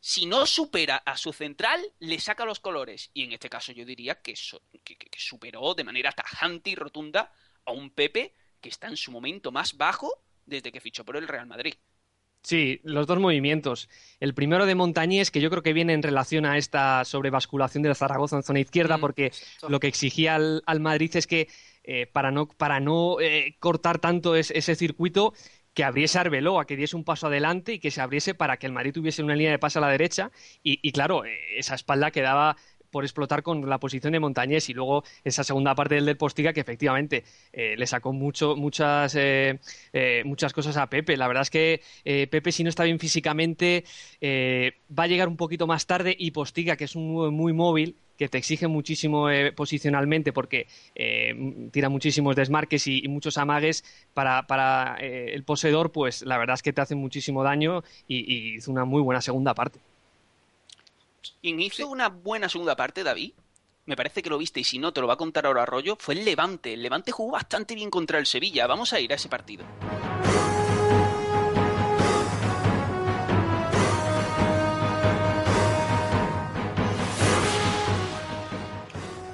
si no supera a su central, le saca los colores. Y en este caso yo diría que, que, que superó de manera tajante y rotunda a un Pepe que está en su momento más bajo desde que fichó por el Real Madrid. Sí, los dos movimientos. El primero de Montañés, que yo creo que viene en relación a esta sobrevasculación de Zaragoza en zona izquierda, mm, porque lo que exigía al, Madrid es que eh, para no, para no eh, cortar tanto ese circuito, que abriese Arbeloa, que diese un paso adelante y que se abriese para que el Madrid tuviese una línea de paso a la derecha. Y, y claro, eh, esa espalda quedaba por explotar con la posición de Montañés y luego esa segunda parte del del Postiga que efectivamente eh, le sacó mucho, muchas, eh, eh, muchas cosas a Pepe. La verdad es que Pepe si no está bien físicamente va a llegar un poquito más tarde y Postiga que es un muy móvil que te exige muchísimo posicionalmente porque tira muchísimos desmarques y, muchos amagues para, el poseedor, pues la verdad es que te hace muchísimo daño y hizo una muy buena segunda parte. Quien hizo una buena segunda parte, David, me parece que lo viste y si no te lo va a contar ahora Arroyo, fue el Levante. El Levante jugó bastante bien contra el Sevilla. Vamos a ir a ese partido.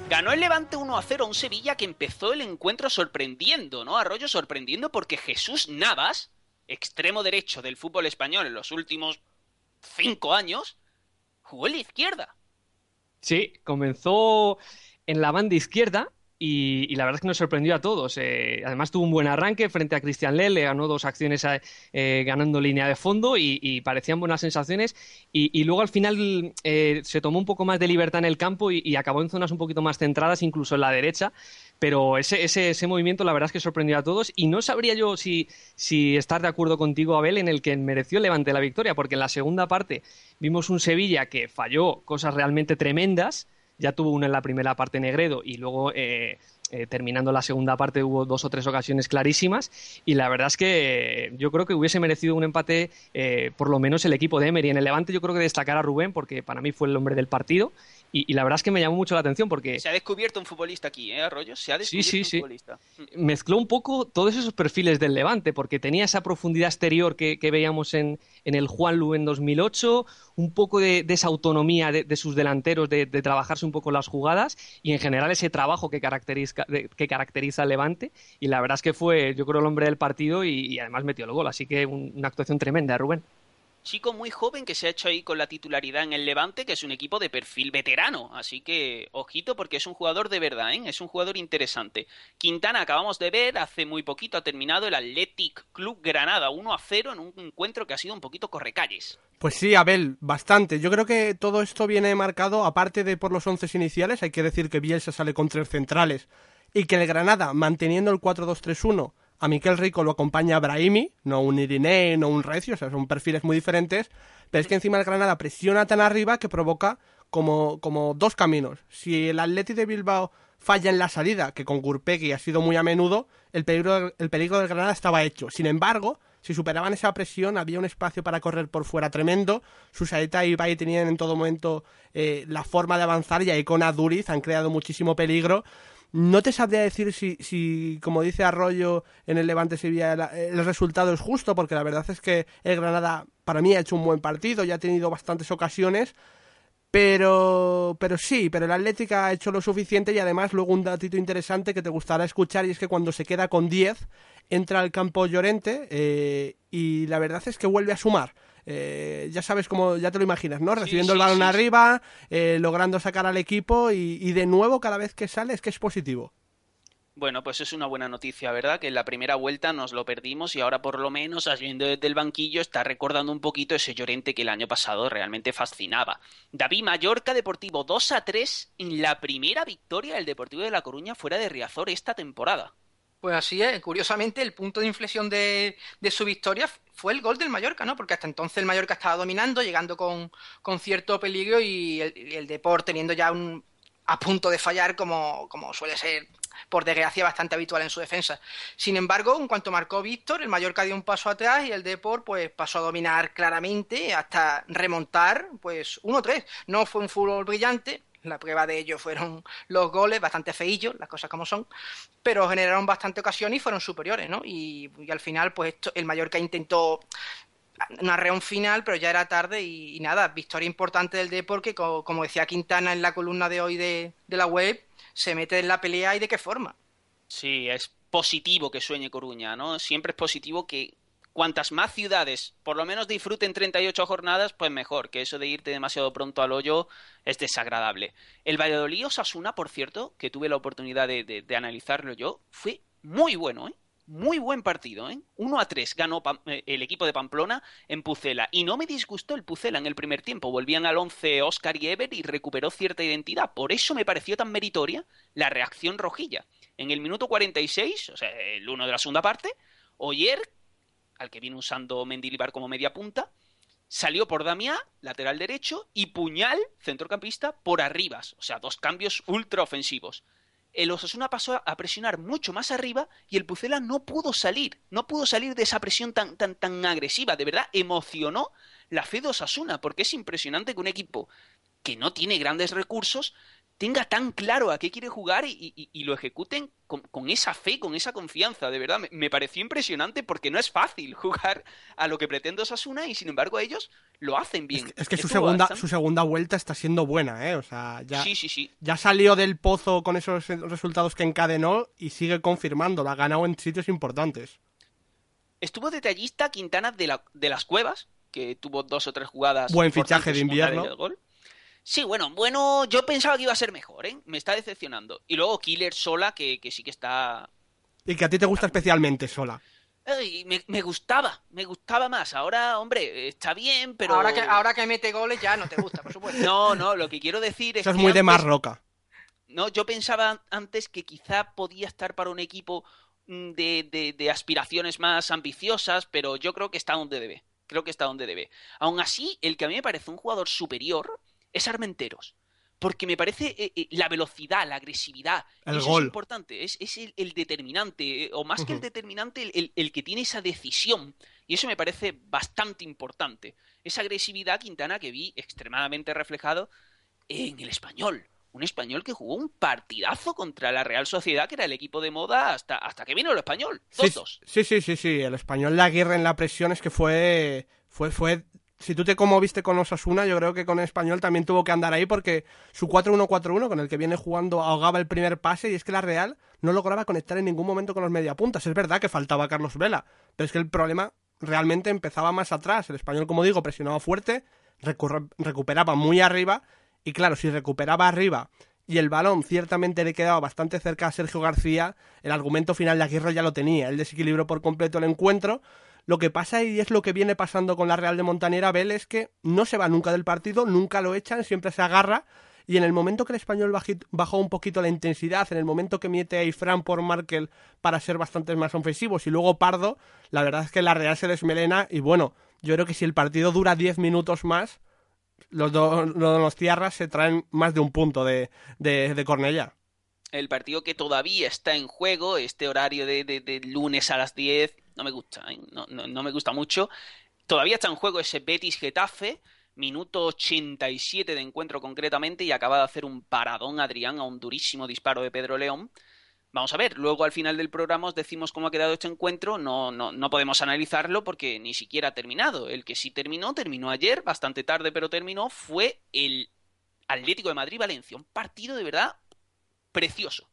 Ganó el Levante 1 a 0 a un Sevilla que empezó el encuentro sorprendiendo, ¿no? Arroyo sorprendiendo porque Jesús Navas, extremo derecho del fútbol español en los últimos cinco años, jugó en la izquierda. Sí, comenzó en la banda izquierda y, la verdad es que nos sorprendió a todos. Eh, además tuvo un buen arranque frente a Cristian Lell, le ganó dos acciones eh, ganando línea de fondo y, parecían buenas sensaciones. Y, luego al final eh, se tomó un poco más de libertad en el campo y, acabó en zonas un poquito más centradas, incluso en la derecha. Pero ese, ese, movimiento la verdad es que sorprendió a todos y no sabría yo si, si estar de acuerdo contigo, Abel, en el que mereció Levante la victoria, porque en la segunda parte vimos un Sevilla que falló cosas realmente tremendas, ya tuvo una en la primera parte Negredo y luego eh, eh, terminando la segunda parte hubo dos o tres ocasiones clarísimas y la verdad es que yo creo que hubiese merecido un empate eh, por lo menos el equipo de Emery. En el Levante yo creo que destacar a Rubén porque para mí fue el hombre del partido y, la verdad es que me llamó mucho la atención porque... Se ha descubierto un futbolista aquí, ¿eh, Arroyo? Se ha descubierto sí, sí, un sí. futbolista. Mezcló un poco todos esos perfiles del Levante porque tenía esa profundidad exterior que, veíamos en, en, el Juan Lu en 2008, un poco de, esa autonomía de, sus delanteros, de, trabajarse un poco las jugadas y en general ese trabajo que caracteriza, que caracteriza al Levante y la verdad es que fue, yo creo, el hombre del partido y, además metió el gol, así que una actuación tremenda, Rubén chico muy joven que se ha hecho ahí con la titularidad en el Levante, que es un equipo de perfil veterano. Así que, ojito, porque es un jugador de verdad, ¿eh? es un jugador interesante. Quintana, acabamos de ver, hace muy poquito ha terminado el Athletic Club Granada 1 a 0 en un encuentro que ha sido un poquito correcalles. Pues sí, Abel, bastante. Yo creo que todo esto viene marcado, aparte de por los once iniciales, hay que decir que Bielsa sale con tres centrales y que el Granada, manteniendo el 4-2-3-1, a Miquel Rico lo acompaña Brahimi, no un Iriné, no un Recio, o sea, son perfiles muy diferentes, pero es que encima el Granada presiona tan arriba que provoca como, como dos caminos. Si el Atleti de Bilbao falla en la salida, que con Gurpegui ha sido muy a menudo, el peligro, el peligro del Granada estaba hecho. Sin embargo, si superaban esa presión, había un espacio para correr por fuera tremendo. Susaeta y Ibai tenían en todo momento eh, la forma de avanzar y ahí con Aduriz han creado muchísimo peligro. No te sabría decir si, si como dice Arroyo en el Levante Sevilla, el, resultado es justo, porque la verdad es que el Granada para mí ha hecho un buen partido, ya ha tenido bastantes ocasiones, pero, pero sí, pero el Atlético ha hecho lo suficiente y además luego un datito interesante que te gustará escuchar y es que cuando se queda con 10 entra al campo Llorente eh, y la verdad es que vuelve a sumar. Eh, ya sabes cómo, ya te lo imaginas, ¿no? Recibiendo el balón arriba, eh, logrando sacar al equipo y, de nuevo cada vez que sale es que es positivo. Bueno, pues es una buena noticia, ¿verdad? Que en la primera vuelta nos lo perdimos y ahora por lo menos, viendo desde el banquillo, está recordando un poquito ese Llorente que el año pasado realmente fascinaba. David Mallorca Deportivo 2 a 3 en la primera victoria del Deportivo de La Coruña fuera de Riazor esta temporada. Pues así es, curiosamente el punto de inflexión de, su victoria fue el gol del Mallorca, ¿no? Porque hasta entonces el Mallorca estaba dominando, llegando con, cierto peligro y el, el Deport teniendo ya un a punto de fallar como, como suele ser por desgracia bastante habitual en su defensa. Sin embargo, en cuanto marcó Víctor, el Mallorca dio un paso atrás y el Deport pues pasó a dominar claramente hasta remontar pues 1-3. No fue un fútbol brillante, la prueba de ello fueron los goles, bastante feillos, las cosas como son, pero generaron bastante ocasión y fueron superiores, ¿no? Y, al final, pues esto, el Mallorca intentó una reón final, pero ya era tarde y, nada, victoria importante del deporte, porque como, decía Quintana en la columna de hoy de, de la web, se mete en la pelea y de qué forma. Sí, es positivo que sueñe Coruña, ¿no? Siempre es positivo que cuantas más ciudades por lo menos disfruten 38 jornadas, pues mejor, que eso de irte demasiado pronto al hoyo es desagradable. El Valladolid Osasuna, por cierto, que tuve la oportunidad de, analizarlo yo, fue muy bueno, ¿eh? Muy buen partido, ¿eh? 1 a 3 ganó eh, el equipo de Pamplona en Pucela. Y no me disgustó el Pucela en el primer tiempo. Volvían al 11 Oscar y Ever y recuperó cierta identidad. Por eso me pareció tan meritoria la reacción rojilla. En el minuto 46, o sea, el 1 de la segunda parte, Oyer al que viene usando Mendilibar como media punta, salió por Damiá, lateral derecho, y Puñal, centrocampista, por Arribas. O sea, dos cambios ultra ofensivos. El Osasuna pasó a presionar mucho más arriba y el Pucela no pudo salir, no pudo salir de esa presión tan, tan, tan agresiva. De verdad, emocionó la fe de Osasuna, porque es impresionante que un equipo que no tiene grandes recursos tenga tan claro a qué quiere jugar y, lo ejecuten con, esa fe, con esa confianza. De verdad, me, pareció impresionante porque no es fácil jugar a lo que pretende Osasuna y sin embargo ellos lo hacen bien. Es, que su segunda, su segunda vuelta está siendo buena, ¿eh? O sea, ya, sí, sí, sí. ya salió del pozo con esos resultados que encadenó y sigue confirmando. La ha ganado en sitios importantes. Estuvo detallista Quintana de, la, de las Cuevas, que tuvo dos o tres jugadas. Buen fichaje de invierno. Sí, bueno, bueno, yo pensaba que iba a ser mejor, ¿eh? Me está decepcionando. Y luego Killer sola, que, que sí que está... Y que a ti te gusta especialmente sola. Ay, me, me gustaba, me gustaba más. Ahora, hombre, está bien, pero... Ahora que, ahora que mete goles ya no te gusta, por supuesto. No, no, lo que quiero decir es Eso es que muy de antes- más roca. No, yo pensaba antes que quizá podía estar para un equipo mm, de, de- de aspiraciones más ambiciosas, pero yo creo que está donde debe. Creo que está donde debe. Aún así, el que a mí me parece un jugador superior es Armenteros. Porque me parece eh, eh, la velocidad, la agresividad. El eso gol. es importante, es, es el, el determinante, eh, o más que el determinante, el, el- el que tiene esa decisión. Y eso me parece bastante importante. Esa agresividad Quintana que vi extremadamente reflejado en el español. Un español que jugó un partidazo contra la Real Sociedad, que era el equipo de moda hasta, hasta que vino el español. Sí, 2-2. sí, sí, sí, sí. El español la guerra en la presión es que fue, fue, fue. Si tú te conmoviste con Osasuna, yo creo que con el español también tuvo que andar ahí porque su 4-1-4-1 con el que viene jugando ahogaba el primer pase y es que la Real no lograba conectar en ningún momento con los mediapuntas. Es verdad que faltaba Carlos Vela, pero es que el problema realmente empezaba más atrás. El español, como digo, presionaba fuerte, recuperaba muy arriba y claro, si recuperaba arriba y el balón ciertamente le quedaba bastante cerca a Sergio García, el argumento final de Aguirre ya lo tenía, él desequilibró por completo el encuentro. Lo que pasa y es lo que viene pasando con la Real de Montañera Bel es que no se va nunca del partido, nunca lo echan, siempre se agarra y en el momento que el español bajó un poquito la intensidad, en el momento que mete a Ifran por Markel para ser bastante más ofensivos y luego Pardo, la verdad es que la Real se desmelena y bueno, yo creo que si el partido dura 10 minutos más, los dos los tierras se traen más de un punto de, de, de Cornellá. El partido que todavía está en juego, este horario de, de- de lunes a las 10, no me gusta, ¿eh? no, no- no me gusta mucho. Todavía está en juego ese Betis Getafe, minuto 87 de encuentro concretamente, y acaba de hacer un paradón Adrián a un durísimo disparo de Pedro León. Vamos a ver, luego al final del programa os decimos cómo ha quedado este encuentro, no, no, no podemos analizarlo porque ni siquiera ha terminado. El que sí terminó, terminó ayer, bastante tarde pero terminó, fue el Atlético de Madrid-Valencia, un partido de verdad precioso.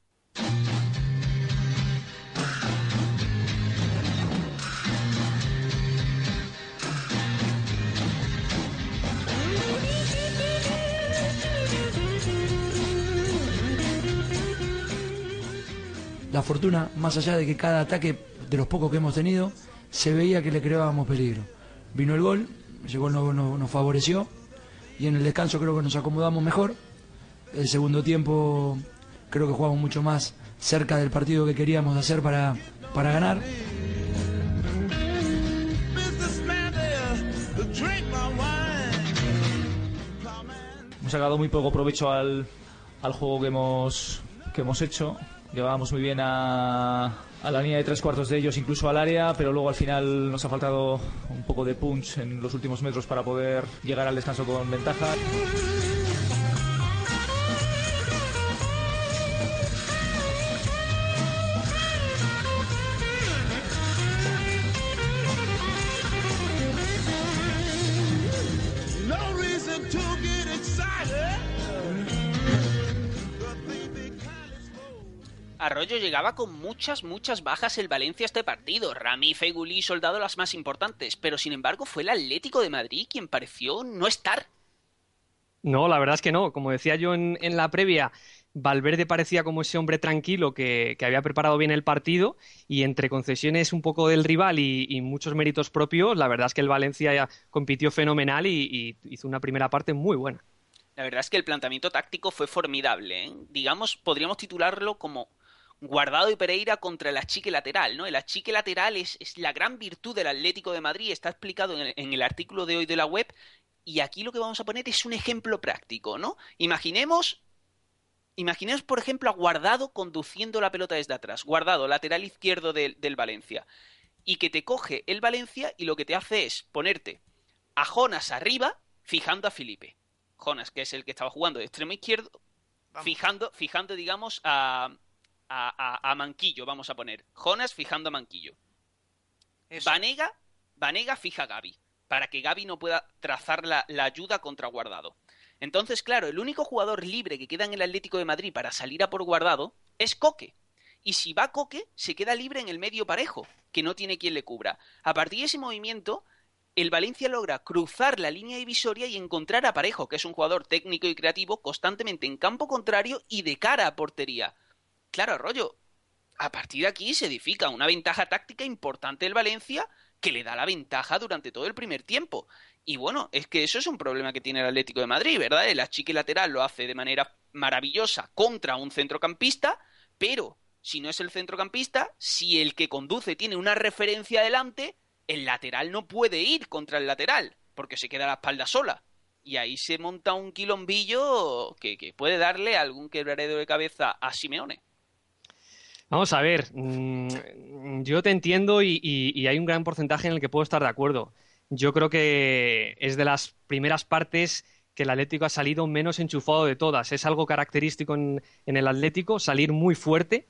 La fortuna, más allá de que cada ataque de los pocos que hemos tenido, se veía que le creábamos peligro. Vino el gol, ese gol no- nos favoreció y en el descanso creo que nos acomodamos mejor. El segundo tiempo creo que jugamos mucho más cerca del partido que queríamos hacer para, para ganar. Hemos sacado muy poco provecho al, al juego que hemos, que hemos hecho. Llevábamos muy bien a, a la línea de tres cuartos de ellos, incluso al área, pero luego al final nos ha faltado un poco de punch en los últimos metros para poder llegar al descanso con ventaja. Arroyo llegaba con muchas, muchas bajas el Valencia a este partido. Rami, Feguli y Soldado las más importantes, pero sin embargo fue el Atlético de Madrid quien pareció no estar. No, la verdad es que no. Como decía yo en, en la previa, Valverde parecía como ese hombre tranquilo que, que había preparado bien el partido y entre concesiones un poco del rival y, y muchos méritos propios, la verdad es que el Valencia ya compitió fenomenal y, y hizo una primera parte muy buena. La verdad es que el planteamiento táctico fue formidable. ¿eh? Digamos, podríamos titularlo como Guardado y Pereira contra el achique lateral, ¿no? El achique lateral es, es la gran virtud del Atlético de Madrid, está explicado en el, en el artículo de hoy de la web, y aquí lo que vamos a poner es un ejemplo práctico, ¿no? Imaginemos, imaginemos por ejemplo, a Guardado conduciendo la pelota desde atrás, Guardado, lateral izquierdo del, del Valencia, y que te coge el Valencia y lo que te hace es ponerte a Jonas arriba, fijando a Felipe. Jonas, que es el que estaba jugando de extremo izquierdo, Vamos. fijando, fijando, digamos, a, a, a- a Manquillo, vamos a poner. Jonas fijando a Manquillo. Eso. Vanega, Vanega fija a Gaby, para que Gaby no pueda trazar la, la ayuda contra Guardado. Entonces, claro, el único jugador libre que queda en el Atlético de Madrid para salir a por Guardado es Coque. Y si va Coque, se queda libre en el medio parejo, que no tiene quien le cubra. A partir de ese movimiento, el Valencia logra cruzar la línea divisoria y encontrar a Parejo, que es un jugador técnico y creativo, constantemente en campo contrario y de cara a portería. Claro, Arroyo, a partir de aquí se edifica una ventaja táctica importante del Valencia que le da la ventaja durante todo el primer tiempo. Y bueno, es que eso es un problema que tiene el Atlético de Madrid, ¿verdad? El achique lateral lo hace de manera maravillosa contra un centrocampista, pero si no es el centrocampista, si el que conduce tiene una referencia adelante, el lateral no puede ir contra el lateral, porque se queda la espalda sola. Y ahí se monta un quilombillo que, que puede darle algún quebradedo de cabeza a Simeone. Vamos a ver, mm, yo te entiendo y, hay un gran porcentaje en el que puedo estar de acuerdo. Yo creo que es de las primeras partes que el Atlético ha salido menos enchufado de todas. Es algo característico en, el Atlético, salir muy fuerte.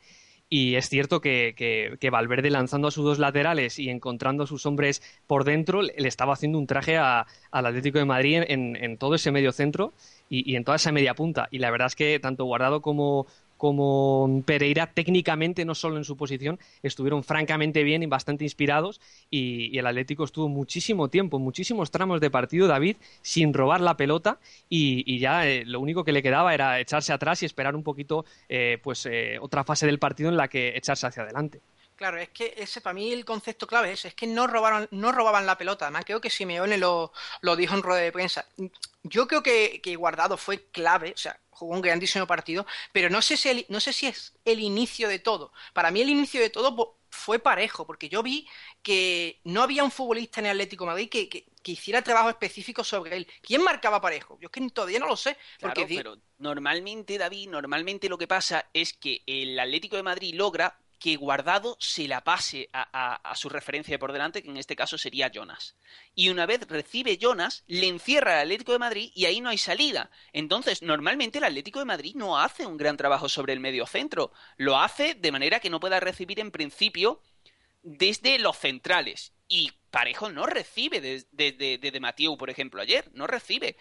Y es cierto que, que- Valverde lanzando a sus dos laterales y encontrando a sus hombres por dentro le estaba haciendo un traje a- al Atlético de Madrid en, en todo ese medio centro y, y en toda esa media punta. Y la verdad es que tanto Guardado como, como Pereira técnicamente, no solo en su posición, estuvieron francamente bien y bastante inspirados y, el Atlético estuvo muchísimo tiempo, muchísimos tramos de partido, David, sin robar la pelota y, y ya eh, lo único que le quedaba era echarse atrás y esperar un poquito eh, pues eh, otra fase del partido en la que echarse hacia adelante. Claro, es que ese para mí el concepto clave es, es que no robaron, no robaban la pelota. Además, creo que Simeone lo, lo dijo en rueda de prensa. Yo creo que, que Guardado fue clave, o sea, jugó un grandísimo partido, pero no sé, si el- no sé si es el inicio de todo. Para mí el inicio de todo po- fue parejo, porque yo vi que no había un futbolista en el Atlético de Madrid que, que- que hiciera trabajo específico sobre él. ¿Quién marcaba parejo? Yo es que todavía no lo sé. Porque pero normalmente, David, normalmente lo que pasa es que el Atlético de Madrid logra que Guardado se la pase a, su referencia por delante, que en este caso sería Jonas. Y una vez recibe Jonas, le encierra al Atlético de Madrid y ahí no hay salida. Entonces, normalmente el Atlético de Madrid no hace un gran trabajo sobre el medio centro. Lo hace de manera que no pueda recibir en principio desde los centrales. Y Parejo no recibe desde de, por ejemplo, ayer. No recibe.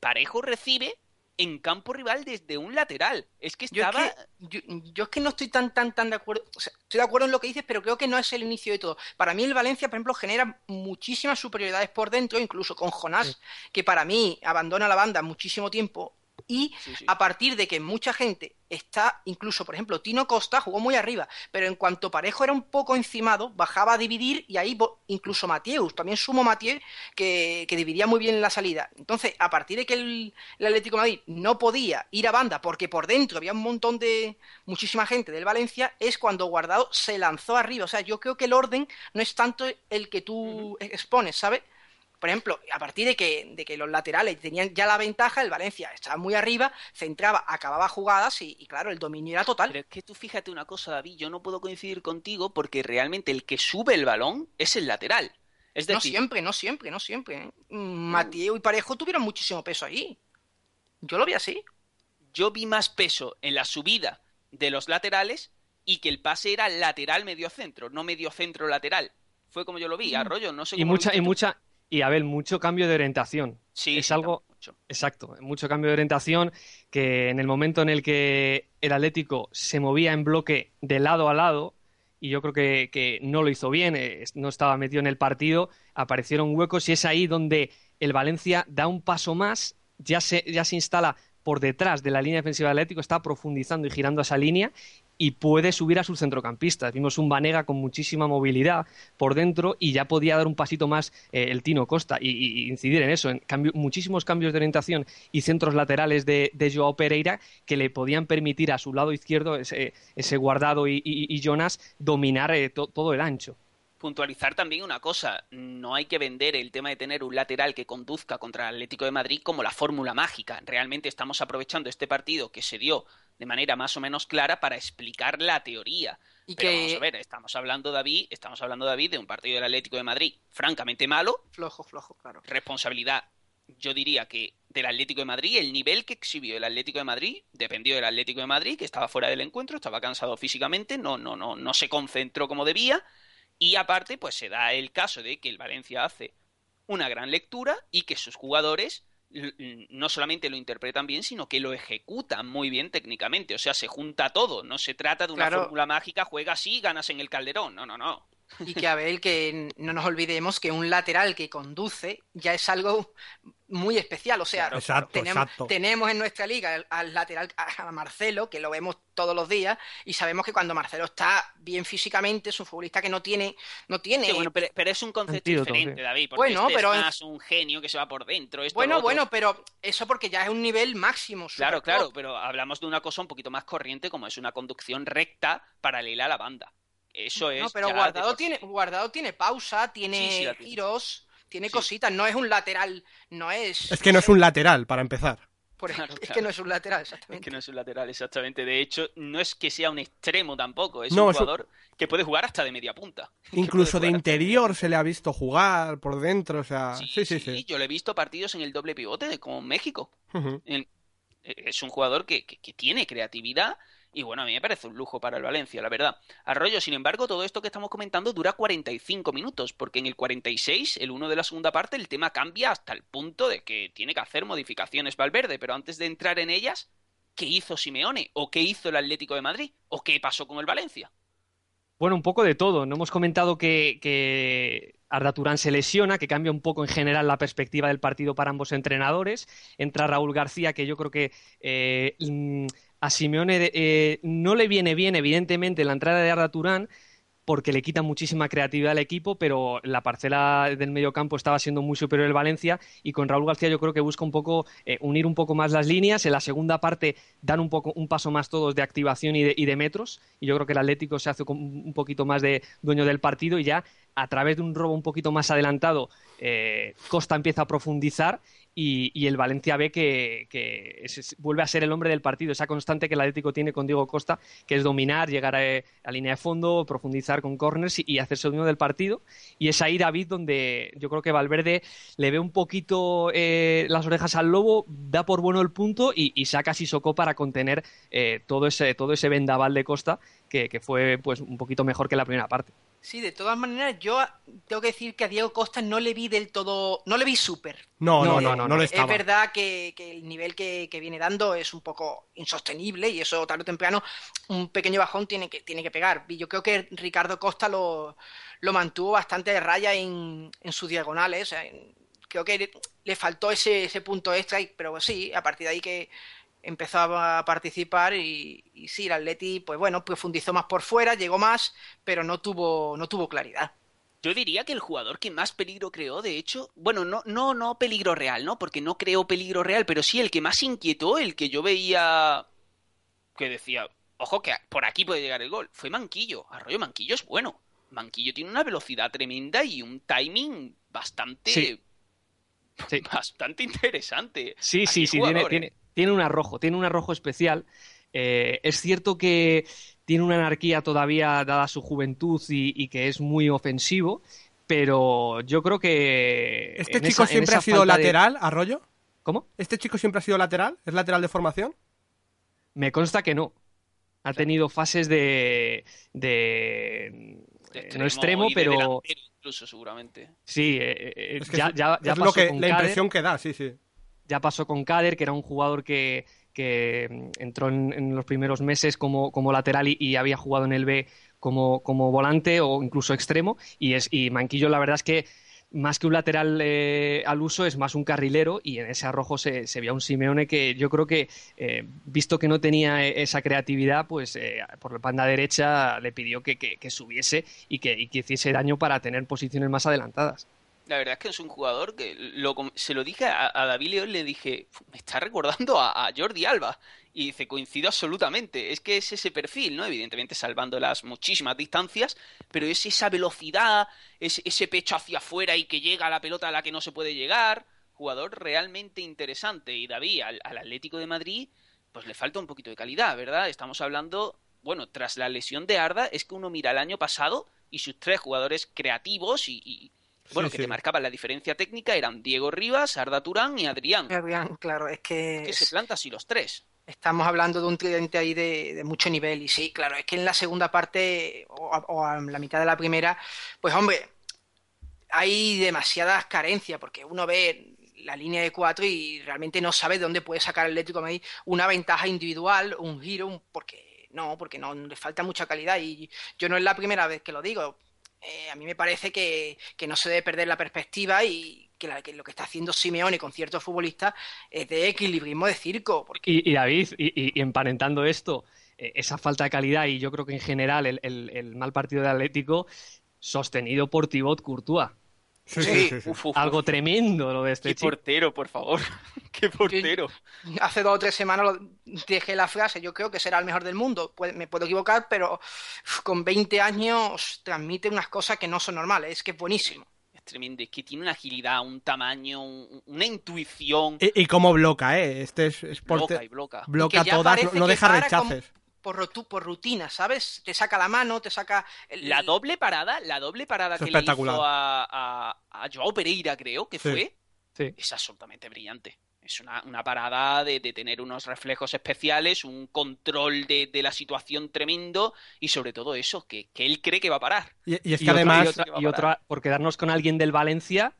Parejo recibe en campo rival desde un lateral. Es que Yo es estaba. que, yo, yo es que no estoy tan, tan, tan de acuerdo. O sea, estoy de acuerdo en lo que dices, pero creo que no es el inicio de todo. Para mí, el Valencia, por ejemplo, genera muchísimas superioridades por dentro, incluso con Jonás, que para mí abandona la banda muchísimo tiempo. Y Sí, sí. a partir de que mucha gente está, incluso, por ejemplo, Tino Costa jugó muy arriba, pero en cuanto Parejo era un poco encimado, bajaba a dividir y ahí incluso Mateus, también sumo Mathieu, que, que dividía muy bien en la salida. Entonces, a partir de que el, el Atlético de Madrid no podía ir a banda porque por dentro había un montón de muchísima gente del Valencia, es cuando Guardado se lanzó arriba. O sea, yo creo que el orden no es tanto el que tú expones, ¿sabes? Por ejemplo, a partir de que, de que los laterales tenían ya la ventaja, el Valencia estaba muy arriba, centraba, acababa jugadas y, y claro, el dominio era total. Pero es que tú fíjate una cosa, David, yo no puedo coincidir contigo porque realmente el que sube el balón es el lateral. Es No decir, siempre, no siempre, no siempre. ¿eh? Mm, Mateo y Parejo tuvieron muchísimo peso ahí. Yo lo vi así. yo vi más peso en la subida de los laterales y que el pase era lateral medio centro, no medio centro lateral. Fue como yo lo vi, Arroyo, no sé Y cómo mucha, y mucha, y Abel, mucho cambio de orientación. Sí, es algo, mucho. Exacto, mucho cambio de orientación que en el momento en el que el Atlético se movía en bloque de lado a lado, y yo creo que, que no lo hizo bien, eh, no estaba metido en el partido, aparecieron huecos y es ahí donde el Valencia da un paso más, ya se, ya se instala por detrás de la línea defensiva del Atlético, está profundizando y girando esa línea y puede subir a sus centrocampistas. Vimos un Vanega con muchísima movilidad por dentro y ya podía dar un pasito más eh, el Tino Costa y, incidir en eso, en cambio, muchísimos cambios de orientación y centros laterales de, Joao Pereira que le podían permitir a su lado izquierdo, ese, ese guardado y, Jonas, dominar eh, to- todo el ancho. Puntualizar también una cosa, no hay que vender el tema de tener un lateral que conduzca contra el Atlético de Madrid como la fórmula mágica. Realmente estamos aprovechando este partido que se dio de manera más o menos clara para explicar la teoría. Y Pero que vamos a ver, estamos hablando David, estamos hablando David de un partido del Atlético de Madrid francamente malo, flojo, flojo, claro. responsabilidad, yo diría que del Atlético de Madrid, el nivel que exhibió el Atlético de Madrid dependió del Atlético de Madrid, que estaba fuera del encuentro, estaba cansado físicamente, no, no, no, no se concentró como debía, y aparte, pues se da el caso de que el Valencia hace una gran lectura y que sus jugadores no solamente lo interpretan bien, sino que lo ejecutan muy bien técnicamente. O sea, se junta todo. No se trata de una Claro. fórmula mágica, juega así, ganas en el calderón. No, no, no. Y que Abel, que no nos olvidemos que un lateral que conduce ya es algo muy especial. O sea, Claro, Exacto, tenemos, exacto. tenemos en nuestra liga al, al lateral a Marcelo, que lo vemos todos los días, y sabemos que cuando Marcelo está bien físicamente, es un futbolista que no tiene, no tiene Sí, bueno, pero, pero es un concepto diferente. David, porque Bueno, este pero es más un genio que se va por dentro. esto, Bueno, bueno, pero eso porque ya es un nivel máximo. Claro, claro, pero hablamos de una cosa un poquito más corriente como es una conducción recta paralela a la banda. Eso es. No, pero de Guardado tiene, Guardado tiene pausa, tiene Sí, tiene. giros, tiene Sí. cositas, no es un lateral, no es... Es que no es un lateral, para empezar. por ej- Claro, es que no es un lateral, Es exactamente. que no es un lateral, exactamente. De hecho, no es que sea un extremo tampoco, es No, un es un- jugador que puede jugar hasta de media punta. Incluso de interior se le ha visto jugar por dentro, o sea... Sí, Sí, sí, sí. Yo le he visto partidos en el doble pivote, como en México. En- eh, es un jugador que, que- que tiene creatividad y bueno, a mí me parece un lujo para el Valencia, la verdad. Arroyo, sin embargo, todo esto que estamos comentando dura 45 minutos, porque en el 46, el 1 de la segunda parte, el tema cambia hasta el punto de que tiene que hacer modificaciones Valverde, pero antes de entrar en ellas, ¿qué hizo Simeone? ¿O qué hizo el Atlético de Madrid? ¿O qué pasó con el Valencia? Bueno, un poco de todo. No hemos comentado que, que Arda Turán se lesiona, que cambia un poco en general la perspectiva del partido para ambos entrenadores. Entra Raúl García, que yo creo que eh, a Simeone eh, no le viene bien, evidentemente, la entrada de Arda Turán porque le quita muchísima creatividad al equipo, pero la parcela del mediocampo estaba siendo muy superior el Valencia y con Raúl García yo creo que busca un poco eh, unir un poco más las líneas. En la segunda parte dan un poco un paso más todos de activación y de, y de metros y yo creo que el Atlético se hace un poquito más de dueño del partido y ya a través de un robo un poquito más adelantado eh, Costa empieza a profundizar y, el Valencia ve que, vuelve a ser el hombre del partido, esa constante que el Atlético tiene con Diego Costa, que es dominar, llegar a, línea de fondo, profundizar con corners y, hacerse dueño del partido. Y es ahí, David, donde yo creo que Valverde le ve un poquito eh, las orejas al lobo, da por bueno el punto y, y saca Sissoko para contener eh, todo, ese, todo ese vendaval de Costa, que, que fue pues un poquito mejor que la primera parte. Sí, de todas maneras, yo tengo que decir que a Diego Costa no le vi del todo, no le vi súper. No, no, No, no, no, no, no, lo es Es estaba. verdad que, que el nivel que, que viene dando es un poco insostenible y eso tarde o temprano un pequeño bajón tiene que, tiene que pegar. Y yo creo que Ricardo Costa lo, lo mantuvo bastante de raya en, en sus diagonales. o sea, en- creo que le, le faltó ese, ese punto extra, y- pero sí, a partir de ahí que empezó a participar y, y sí, el Atleti, pues bueno, profundizó más por fuera, llegó más, pero no tuvo, no tuvo claridad. Yo diría que el jugador que más peligro creó, de hecho, bueno, no, no, no peligro real, ¿no? Porque no creó peligro real, pero sí el que más inquietó, el que yo veía que decía, ojo que por aquí puede llegar el gol, fue Manquillo. Arroyo Manquillo es bueno. Manquillo tiene una velocidad tremenda y un timing bastante, Sí. Sí. bastante interesante. Sí, sí, sí, tiene, tiene un arrojo, tiene un arrojo especial. Eh, es cierto que tiene una anarquía todavía dada su juventud y, y que es muy ofensivo, pero yo creo que... ¿Este chico esa- siempre ha sido falta de- lateral, Arroyo? ¿Cómo? ¿Este chico siempre ha sido lateral? ¿Es lateral de formación? Me consta que no. Ha tenido fases de... de De eh, no extremo, pero incluso seguramente. sí, eh, eh, Es que ya, es, ya, ya es pasó lo que, con la Kader. impresión que da, sí, sí. Ya pasó con Kader, que era un jugador que, mm, entró en, los primeros meses como, como lateral y, había jugado en el B como, volante o incluso extremo. Y, es, y Manquillo, la verdad es que más que un lateral eh, al uso, es más un carrilero. Y en ese arrojo se, se veía un Simeone que yo creo que, eh, visto que no tenía eh, esa creatividad, pues eh, por la banda derecha le pidió que, subiese y que hiciese daño para tener posiciones más adelantadas. La verdad es que es un jugador que lo, se lo dije a, David León, le dije, "Fu, me está recordando a, a Jordi Alba. Y dice, coincido absolutamente. Es que es ese perfil, ¿no? Evidentemente salvando las muchísimas distancias, pero es esa velocidad, es, ese pecho hacia afuera y que llega a la pelota a la que no se puede llegar. Jugador realmente interesante. Y David, al, al Atlético de Madrid, pues le falta un poquito de calidad, ¿verdad? Estamos hablando, bueno, tras la lesión de Arda, es que uno mira el año pasado y sus tres jugadores creativos y, y, bueno, Sí, que sí. te marcaban la diferencia técnica eran Diego Rivas, Arda Turán y Adrián. Adrián, claro, es que Que se planta así los tres. Estamos hablando de un tridente ahí de, de mucho nivel y sí, claro, es que en la segunda parte o a, o a la mitad de la primera, pues hombre, hay demasiadas carencias porque uno ve la línea de cuatro y realmente no sabe de dónde puede sacar el Atlético de Madrid una ventaja individual, un giro, un- porque no, porque no le falta mucha calidad y yo no es la primera vez que lo digo. Eh, a mí me parece que, que no se debe perder la perspectiva y que, la- que lo que está haciendo Simeone con ciertos futbolistas es de equilibrismo de circo. Y, David, y, emparentando esto, eh, esa falta de calidad y yo creo que en general el mal partido de Atlético, sostenido por Thibaut Courtois. Sí, Sí, sí, sí, sí. Uf, uf, Algo uf. tremendo lo de este Qué chico. portero, por favor. Qué portero. hace dos o tres semanas dejé la frase, yo creo que será el mejor del mundo. Me puedo equivocar, pero con 20 años transmite unas cosas que no son normales. Es que es buenísimo. Es tremendo. Es que tiene una agilidad, un tamaño, un- una intuición. Y, y cómo bloca, ¿eh? Este es, es Bloca y bloca. bloca todas, no, deja como- rechaces. Por, rotu- por rutina, ¿sabes? Te saca la mano, te saca... el- La doble parada, la doble parada Es que le espectacular. hizo a, a, a Joao Pereira, creo que Sí. fue, Sí. es absolutamente brillante. Es una, una parada de, de tener unos reflejos especiales, un control de, de la situación tremendo y sobre todo eso, que, que él cree que va a parar. Y, y es Y que otra- además, y otra, y otra, por quedarnos con alguien del Valencia,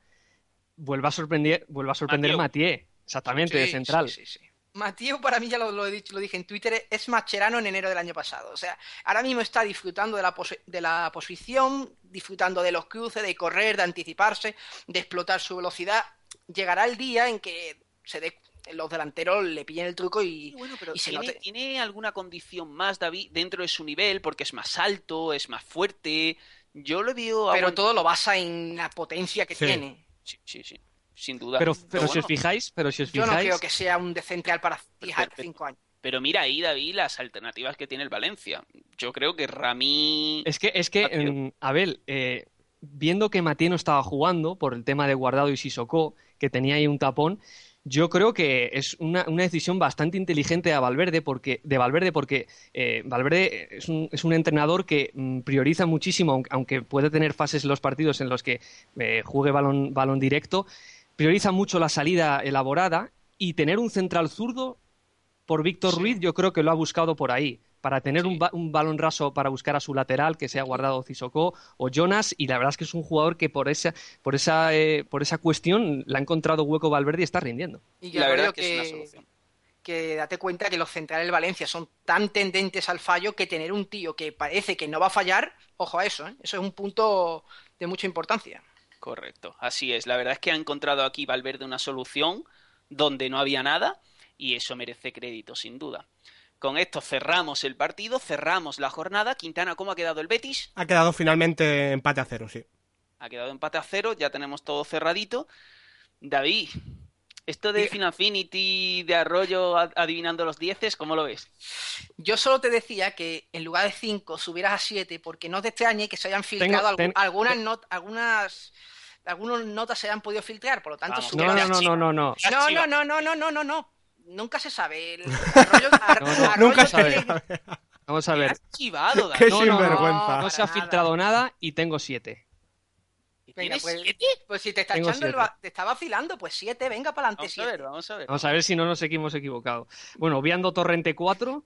vuelve a sorprender, vuelve a sorprender Mathieu. Mathieu, exactamente, de central. sí, sí, sí. Mateo, para mí, ya lo, lo he dicho, lo dije en Twitter, es Macherano en enero del año pasado. O sea, ahora mismo está disfrutando de la, de la posición, disfrutando de los cruces, de correr, de anticiparse, de explotar su velocidad. Llegará el día en que se dé- los delanteros le pillen el truco y, Y bueno, pero y se ¿tiene, note. tiene alguna condición más, David, dentro de su nivel? Porque es más alto, es más fuerte. Yo lo veo... Pero aguant- todo lo basa en la potencia que Sí. tiene. Sí, sí, sí. Sin duda. Pero, pero si bueno, os fijáis, pero si os Yo no fijáis, creo que sea un central para fijar cinco años. Pero mira ahí, David, las alternativas que tiene el Valencia. Yo creo que Rami... Es que, es que mm, Abel, eh, viendo que Mathieu no estaba jugando por el tema de Guardado y Sissoko, que tenía ahí un tapón, yo creo que es una, una decisión bastante inteligente de Valverde porque, de Valverde porque eh, Valverde es un, es un entrenador que mm, prioriza muchísimo, aunque, aunque puede tener fases en los partidos en los que eh, juegue balón, balón directo, prioriza mucho la salida elaborada y tener un central zurdo por Víctor Sí. Ruiz yo creo que lo ha buscado por ahí, para tener Sí. un, ba- un balón raso para buscar a su lateral, que sea guardado Cisocó o Jonas, y la verdad es que es un jugador que por esa, por esa, eh, por esa cuestión le ha encontrado hueco Valverde y está rindiendo. Y yo la verdad creo que, es una solución. que date cuenta que los centrales del Valencia son tan tendentes al fallo que tener un tío que parece que no va a fallar, ojo a eso, ¿eh? eso es un punto de mucha importancia. Correcto, así es. La verdad es que ha encontrado aquí Valverde una solución donde no había nada y eso merece crédito, sin duda. Con esto cerramos el partido, cerramos la jornada. Quintana, ¿cómo ha quedado el Betis? ha quedado finalmente empate a cero, sí. Ha quedado empate a cero, ya tenemos todo cerradito. David, esto de Diga. Finafinity, de Arroyo ad- adivinando los dieces, ¿cómo lo ves? Yo solo te decía que en lugar de 5 subieras a 7 porque no te extrañe que se hayan filtrado algu- ten- algunas, not- algunas algunas notas se hayan podido filtrar, por lo tanto Vamos, sube No, a no, no, no, no, no. No, no, no, no, no, no, no, no. Nunca se sabe. El Arroyo, Ar- No, no, Arroyo nunca se tiene- sabe. Vamos a ver. Has chivado, Qué. No, no, no, sinvergüenza. No se ha filtrado nada y tengo siete. Venga, ¿Tienes pues, siete? pues si te está Tengo echando el siete. va- te está vacilando, pues 7, venga para adelante Vamos a 7. ver, vamos a ver. Vamos a ver si no nos hemos equivocado. Bueno, obviando Torrente 4,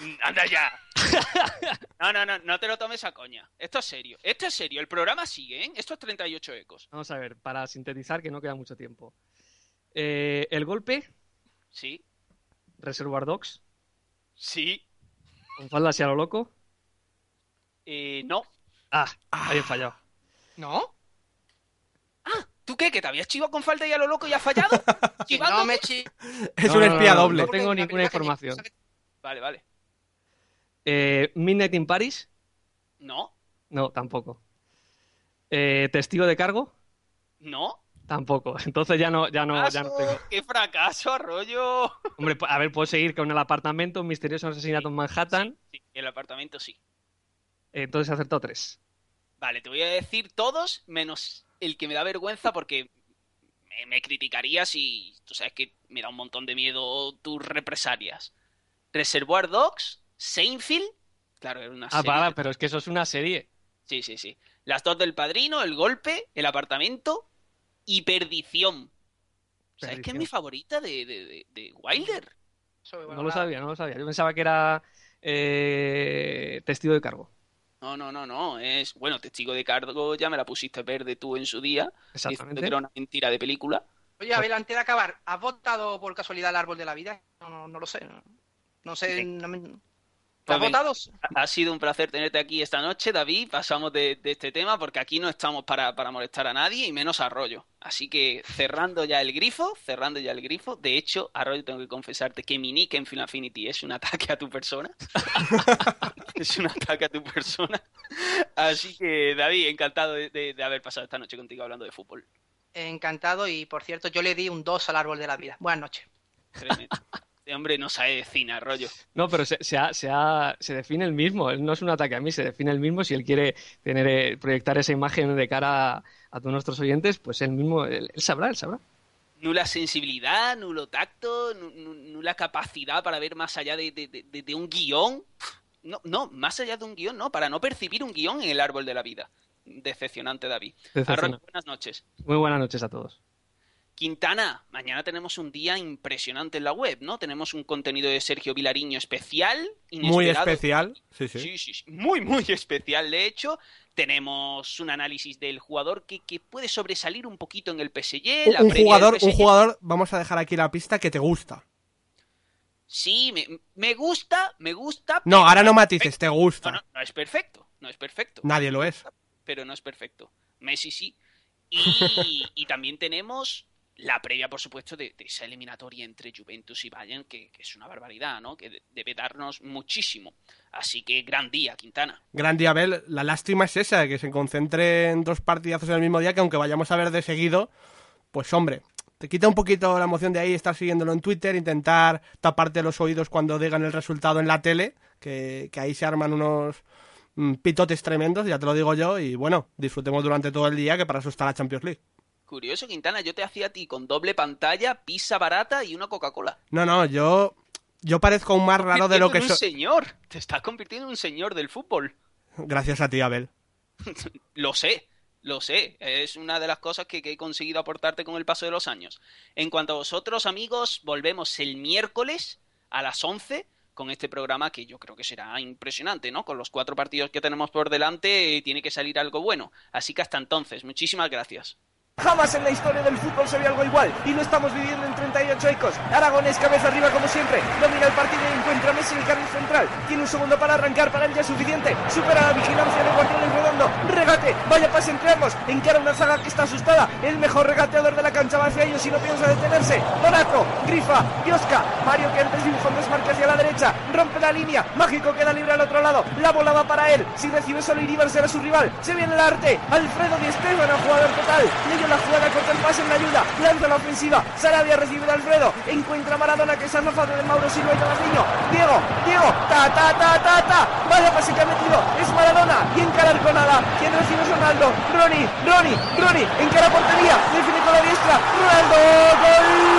Mm, Anda ya. No, no, no, no te lo tomes a coña. Esto es serio. Esto es serio. El programa sigue, ¿eh? Esto es 38 ecos. vamos a ver, para sintetizar que no queda mucho tiempo. Eh, el golpe, Sí, Reservoir Dogs, sí, con falda hacia lo loco. eh, no. Ah, había fallado. ¿No? ¿Tú qué? ¿Que te habías chivado con falta y a lo loco y has fallado? No me chi- Es No, un espía no, no, doble. no tengo ninguna que- información. Vale, vale. Eh, Midnight in Paris, No, no, tampoco. Eh, Testigo de cargo, no. tampoco. Entonces ya no, ya no, ya no tengo. ¡Qué fracaso, Arroyo! Hombre, a ver, puedo seguir con el apartamento, un misterioso asesinato en Manhattan. Sí, el apartamento sí. Entonces he acertado tres. Vale, te voy a decir todos menos el que me da vergüenza porque me, me criticarías y tú sabes que me da un montón de miedo tus represalias. Reservoir Dogs, Seinfeld, claro, era una Ah, serie. vale, pero es que eso es una serie. Sí, sí, sí. Las dos del padrino, el golpe, el apartamento y perdición. ¿Sabes qué es mi favorita de, de, de- de Wilder? No lo sabía, no lo sabía. Yo pensaba que era eh, testigo de cargo. No, no, no, no. Es, bueno, testigo de cargo ya me la pusiste verde tú en su día. Diciendo que Exactamente. era una mentira de película. Oye, Abel, antes de acabar, ¿has votado por casualidad el árbol de la vida? No, no, no lo sé. No, no sé. Sí. no me- ¿Te has Pues votado? Ha ha sido un placer tenerte aquí esta noche, David. Pasamos de, de este tema porque aquí no estamos para, para molestar a nadie y menos a Arroyo. Así que cerrando ya el grifo, cerrando ya el grifo. De hecho, Arroyo, tengo que confesarte que mi nick en Final Affinity es un ataque a tu persona. es un ataque a tu persona. Así que, David, encantado de, de- de haber pasado esta noche contigo hablando de fútbol. Encantado y por cierto, yo le di un 2 al árbol de la vida. Buenas noches. Tremendo. Este hombre no sabe de cine, Arroyo. No, pero se, se, ha- se, ha- se define el mismo. Él no es un ataque a mí, se define el mismo. Si él quiere tener, eh, proyectar esa imagen de cara a, a todos nuestros oyentes, pues él mismo, él, él sabrá, él sabrá. nula sensibilidad, nulo tacto, nu- nu- nula capacidad para ver más allá de, de- de- de- de un guion. No, no, más allá de un guion, no, para no percibir un guion en el árbol de la vida. Decepcionante, David. Decepcionante. Arroyo, buenas noches. Muy buenas noches a todos. Quintana, mañana tenemos un día impresionante en la web, ¿no? Tenemos un contenido de Sergio Vilariño especial, Muy especial. Sí, sí. Sí, sí, sí. Muy, muy especial, de hecho. Tenemos un análisis del jugador que, que puede sobresalir un poquito en el PSG. Un, la un jugador, un PSG. jugador, vamos a dejar aquí la pista que te gusta. Sí, me, me gusta, me gusta. No, ahora no es matices, te gusta. No, no, no es perfecto, no es perfecto. Nadie lo es. Pero no es perfecto. Messi sí. Y, y también tenemos la previa, por supuesto, de, de esa eliminatoria entre Juventus y Bayern, que, que es una barbaridad, ¿no? Que de- debe darnos muchísimo. Así que gran día, Quintana. Gran día, Abel. La lástima es esa, que se concentre en dos partidazos en el mismo día, que aunque vayamos a ver de seguido, pues hombre, te quita un poquito la emoción de ahí estar siguiéndolo en Twitter, intentar taparte los oídos cuando digan el resultado en la tele, que, que ahí se arman unos mm, pitotes tremendos, ya te lo digo yo, y bueno, disfrutemos durante todo el día, que para eso está la Champions League. Curioso, Quintana, yo te hacía a ti con doble pantalla, pizza barata y una Coca-Cola. No, no, yo, yo parezco un más raro de lo que soy. un señor. Te estás convirtiendo en un señor del fútbol. Gracias a ti, Abel. Lo sé, lo sé. Es una de las cosas que, he conseguido aportarte con el paso de los años. En cuanto a vosotros, amigos, volvemos el miércoles a las 11 con este programa que yo creo que será impresionante, ¿no? Con los cuatro partidos que tenemos por delante, eh, tiene que salir algo bueno. Así que hasta entonces, muchísimas gracias. Jamás en la historia del fútbol se vio algo igual y lo estamos viviendo en 38 ecos. Aragonés cabeza arriba como siempre. Domina el partido y encuentra a Messi el carril central. Tiene un segundo para arrancar, para él ya suficiente. Supera la vigilancia de Guardiola y Redondo. Regate, vaya pase entre ambos. Encara una zaga que está asustada. El mejor regateador de la cancha va hacia ellos y no piensa detenerse. Donato, Grifa, Biosca. Mario que antes dibuja un desmarque hacia la derecha. Rompe la línea. Mágico queda libre al otro lado. La bola va para él. Si recibe solo Iribar será su rival. Se viene el arte. Alfredo Di Stéfano, jugador total. La jugada, corta el pase en la ayuda. Lanza la ofensiva. Sarabia recibe de Alfredo. Encuentra a Maradona que es zafado de Mauro Silva y Tomasniño. Diego, Diego. Ta, ta, ta, ta, ta. Vaya pase que ha metido. Es Maradona. Y encarar con nada. ¿Quién recibe es Ronaldo? Ronnie, Ronnie, Ronnie. Encara portería. Define con la diestra. Ronaldo. Gol.